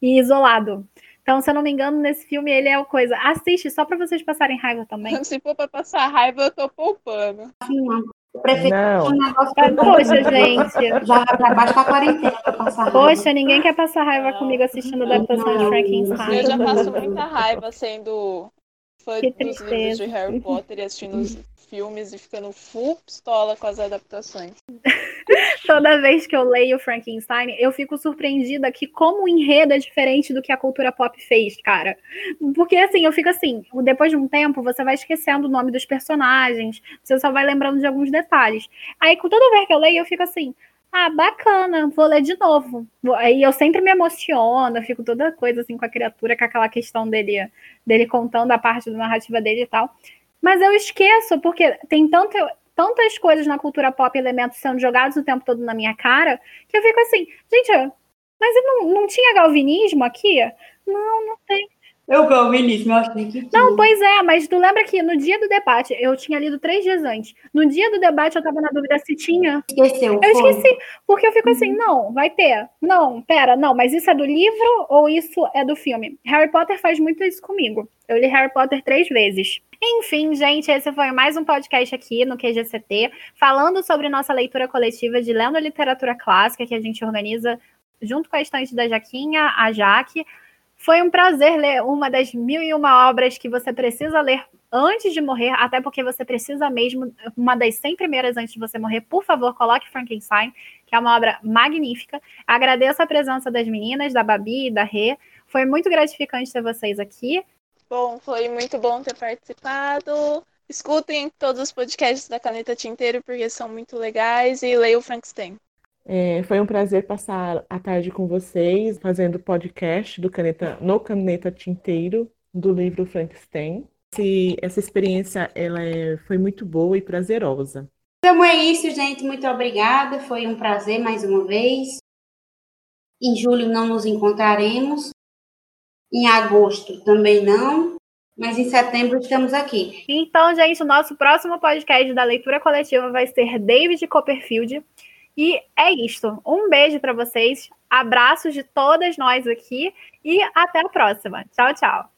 E isolado. Então, se eu não me engano, nesse filme ele é o coisa. Assiste só para vocês passarem raiva também. [laughs] Se for para passar raiva, eu tô poupando. Prefiro não. um negócio pra Poxa, gente. Já pra baixo da quarentena pra passar raiva. Poxa, ninguém quer passar raiva não. comigo assistindo a adaptação de Frankenstein. Eu já passo muita raiva sendo fã dos livros de Harry Potter e assistindo os filmes e ficando full pistola com as adaptações. [laughs] Toda vez que eu leio Frankenstein, eu fico surpreendida que como o enredo é diferente do que a cultura pop fez, cara. Porque assim, eu fico assim, depois de um tempo, você vai esquecendo o nome dos personagens, você só vai lembrando de alguns detalhes. Aí, com toda vez que eu leio, eu fico assim, ah, bacana, vou ler de novo. Aí eu sempre me emociono, fico toda coisa assim com a criatura, com aquela questão dele, dele contando a parte da narrativa dele e tal. Mas eu esqueço, porque tem tanto, tantas coisas na cultura pop, elementos sendo jogados o tempo todo na minha cara, que eu fico assim, gente, mas não, não tinha galvinismo aqui? Não, não tem. Eu calvinismo, eu achei que. Não, pois é, mas tu lembra que no dia do debate, eu tinha lido três dias antes. No dia do debate, eu tava na dúvida se tinha. Esqueceu. Eu foi. esqueci, porque eu fico assim, uhum. não, vai ter. Não, pera, não, mas isso é do livro ou isso é do filme? Harry Potter faz muito isso comigo. Eu li Harry Potter três vezes. Enfim, gente, esse foi mais um podcast aqui no QGCT, falando sobre nossa leitura coletiva de Lendo Literatura Clássica, que a gente organiza junto com a estante da Jaquinha, a Jaque. Foi um prazer ler uma das mil e uma obras que você precisa ler antes de morrer, até porque você precisa mesmo, uma das 100 primeiras antes de você morrer, por favor, coloque Frankenstein, que é uma obra magnífica. Agradeço a presença das meninas, da Babi e da Rê. Foi muito gratificante ter vocês aqui. Bom, foi muito bom ter participado. Escutem todos os podcasts da Caneta Tinteiro, porque são muito legais, e leiam Frankenstein. É, foi um prazer passar a tarde com vocês, fazendo podcast do Caneta, no Caneta Tinteiro, do livro Frankenstein. Esse, essa experiência ela é, foi muito boa e prazerosa. Então é isso, gente. Muito obrigada. Foi um prazer mais uma vez. Em julho não nos encontraremos, em agosto também não. Mas em setembro estamos aqui. Então, gente, o nosso próximo podcast da leitura coletiva vai ser David Copperfield. E é isto. Um beijo para vocês. Abraços de todas nós aqui e até a próxima. Tchau, tchau.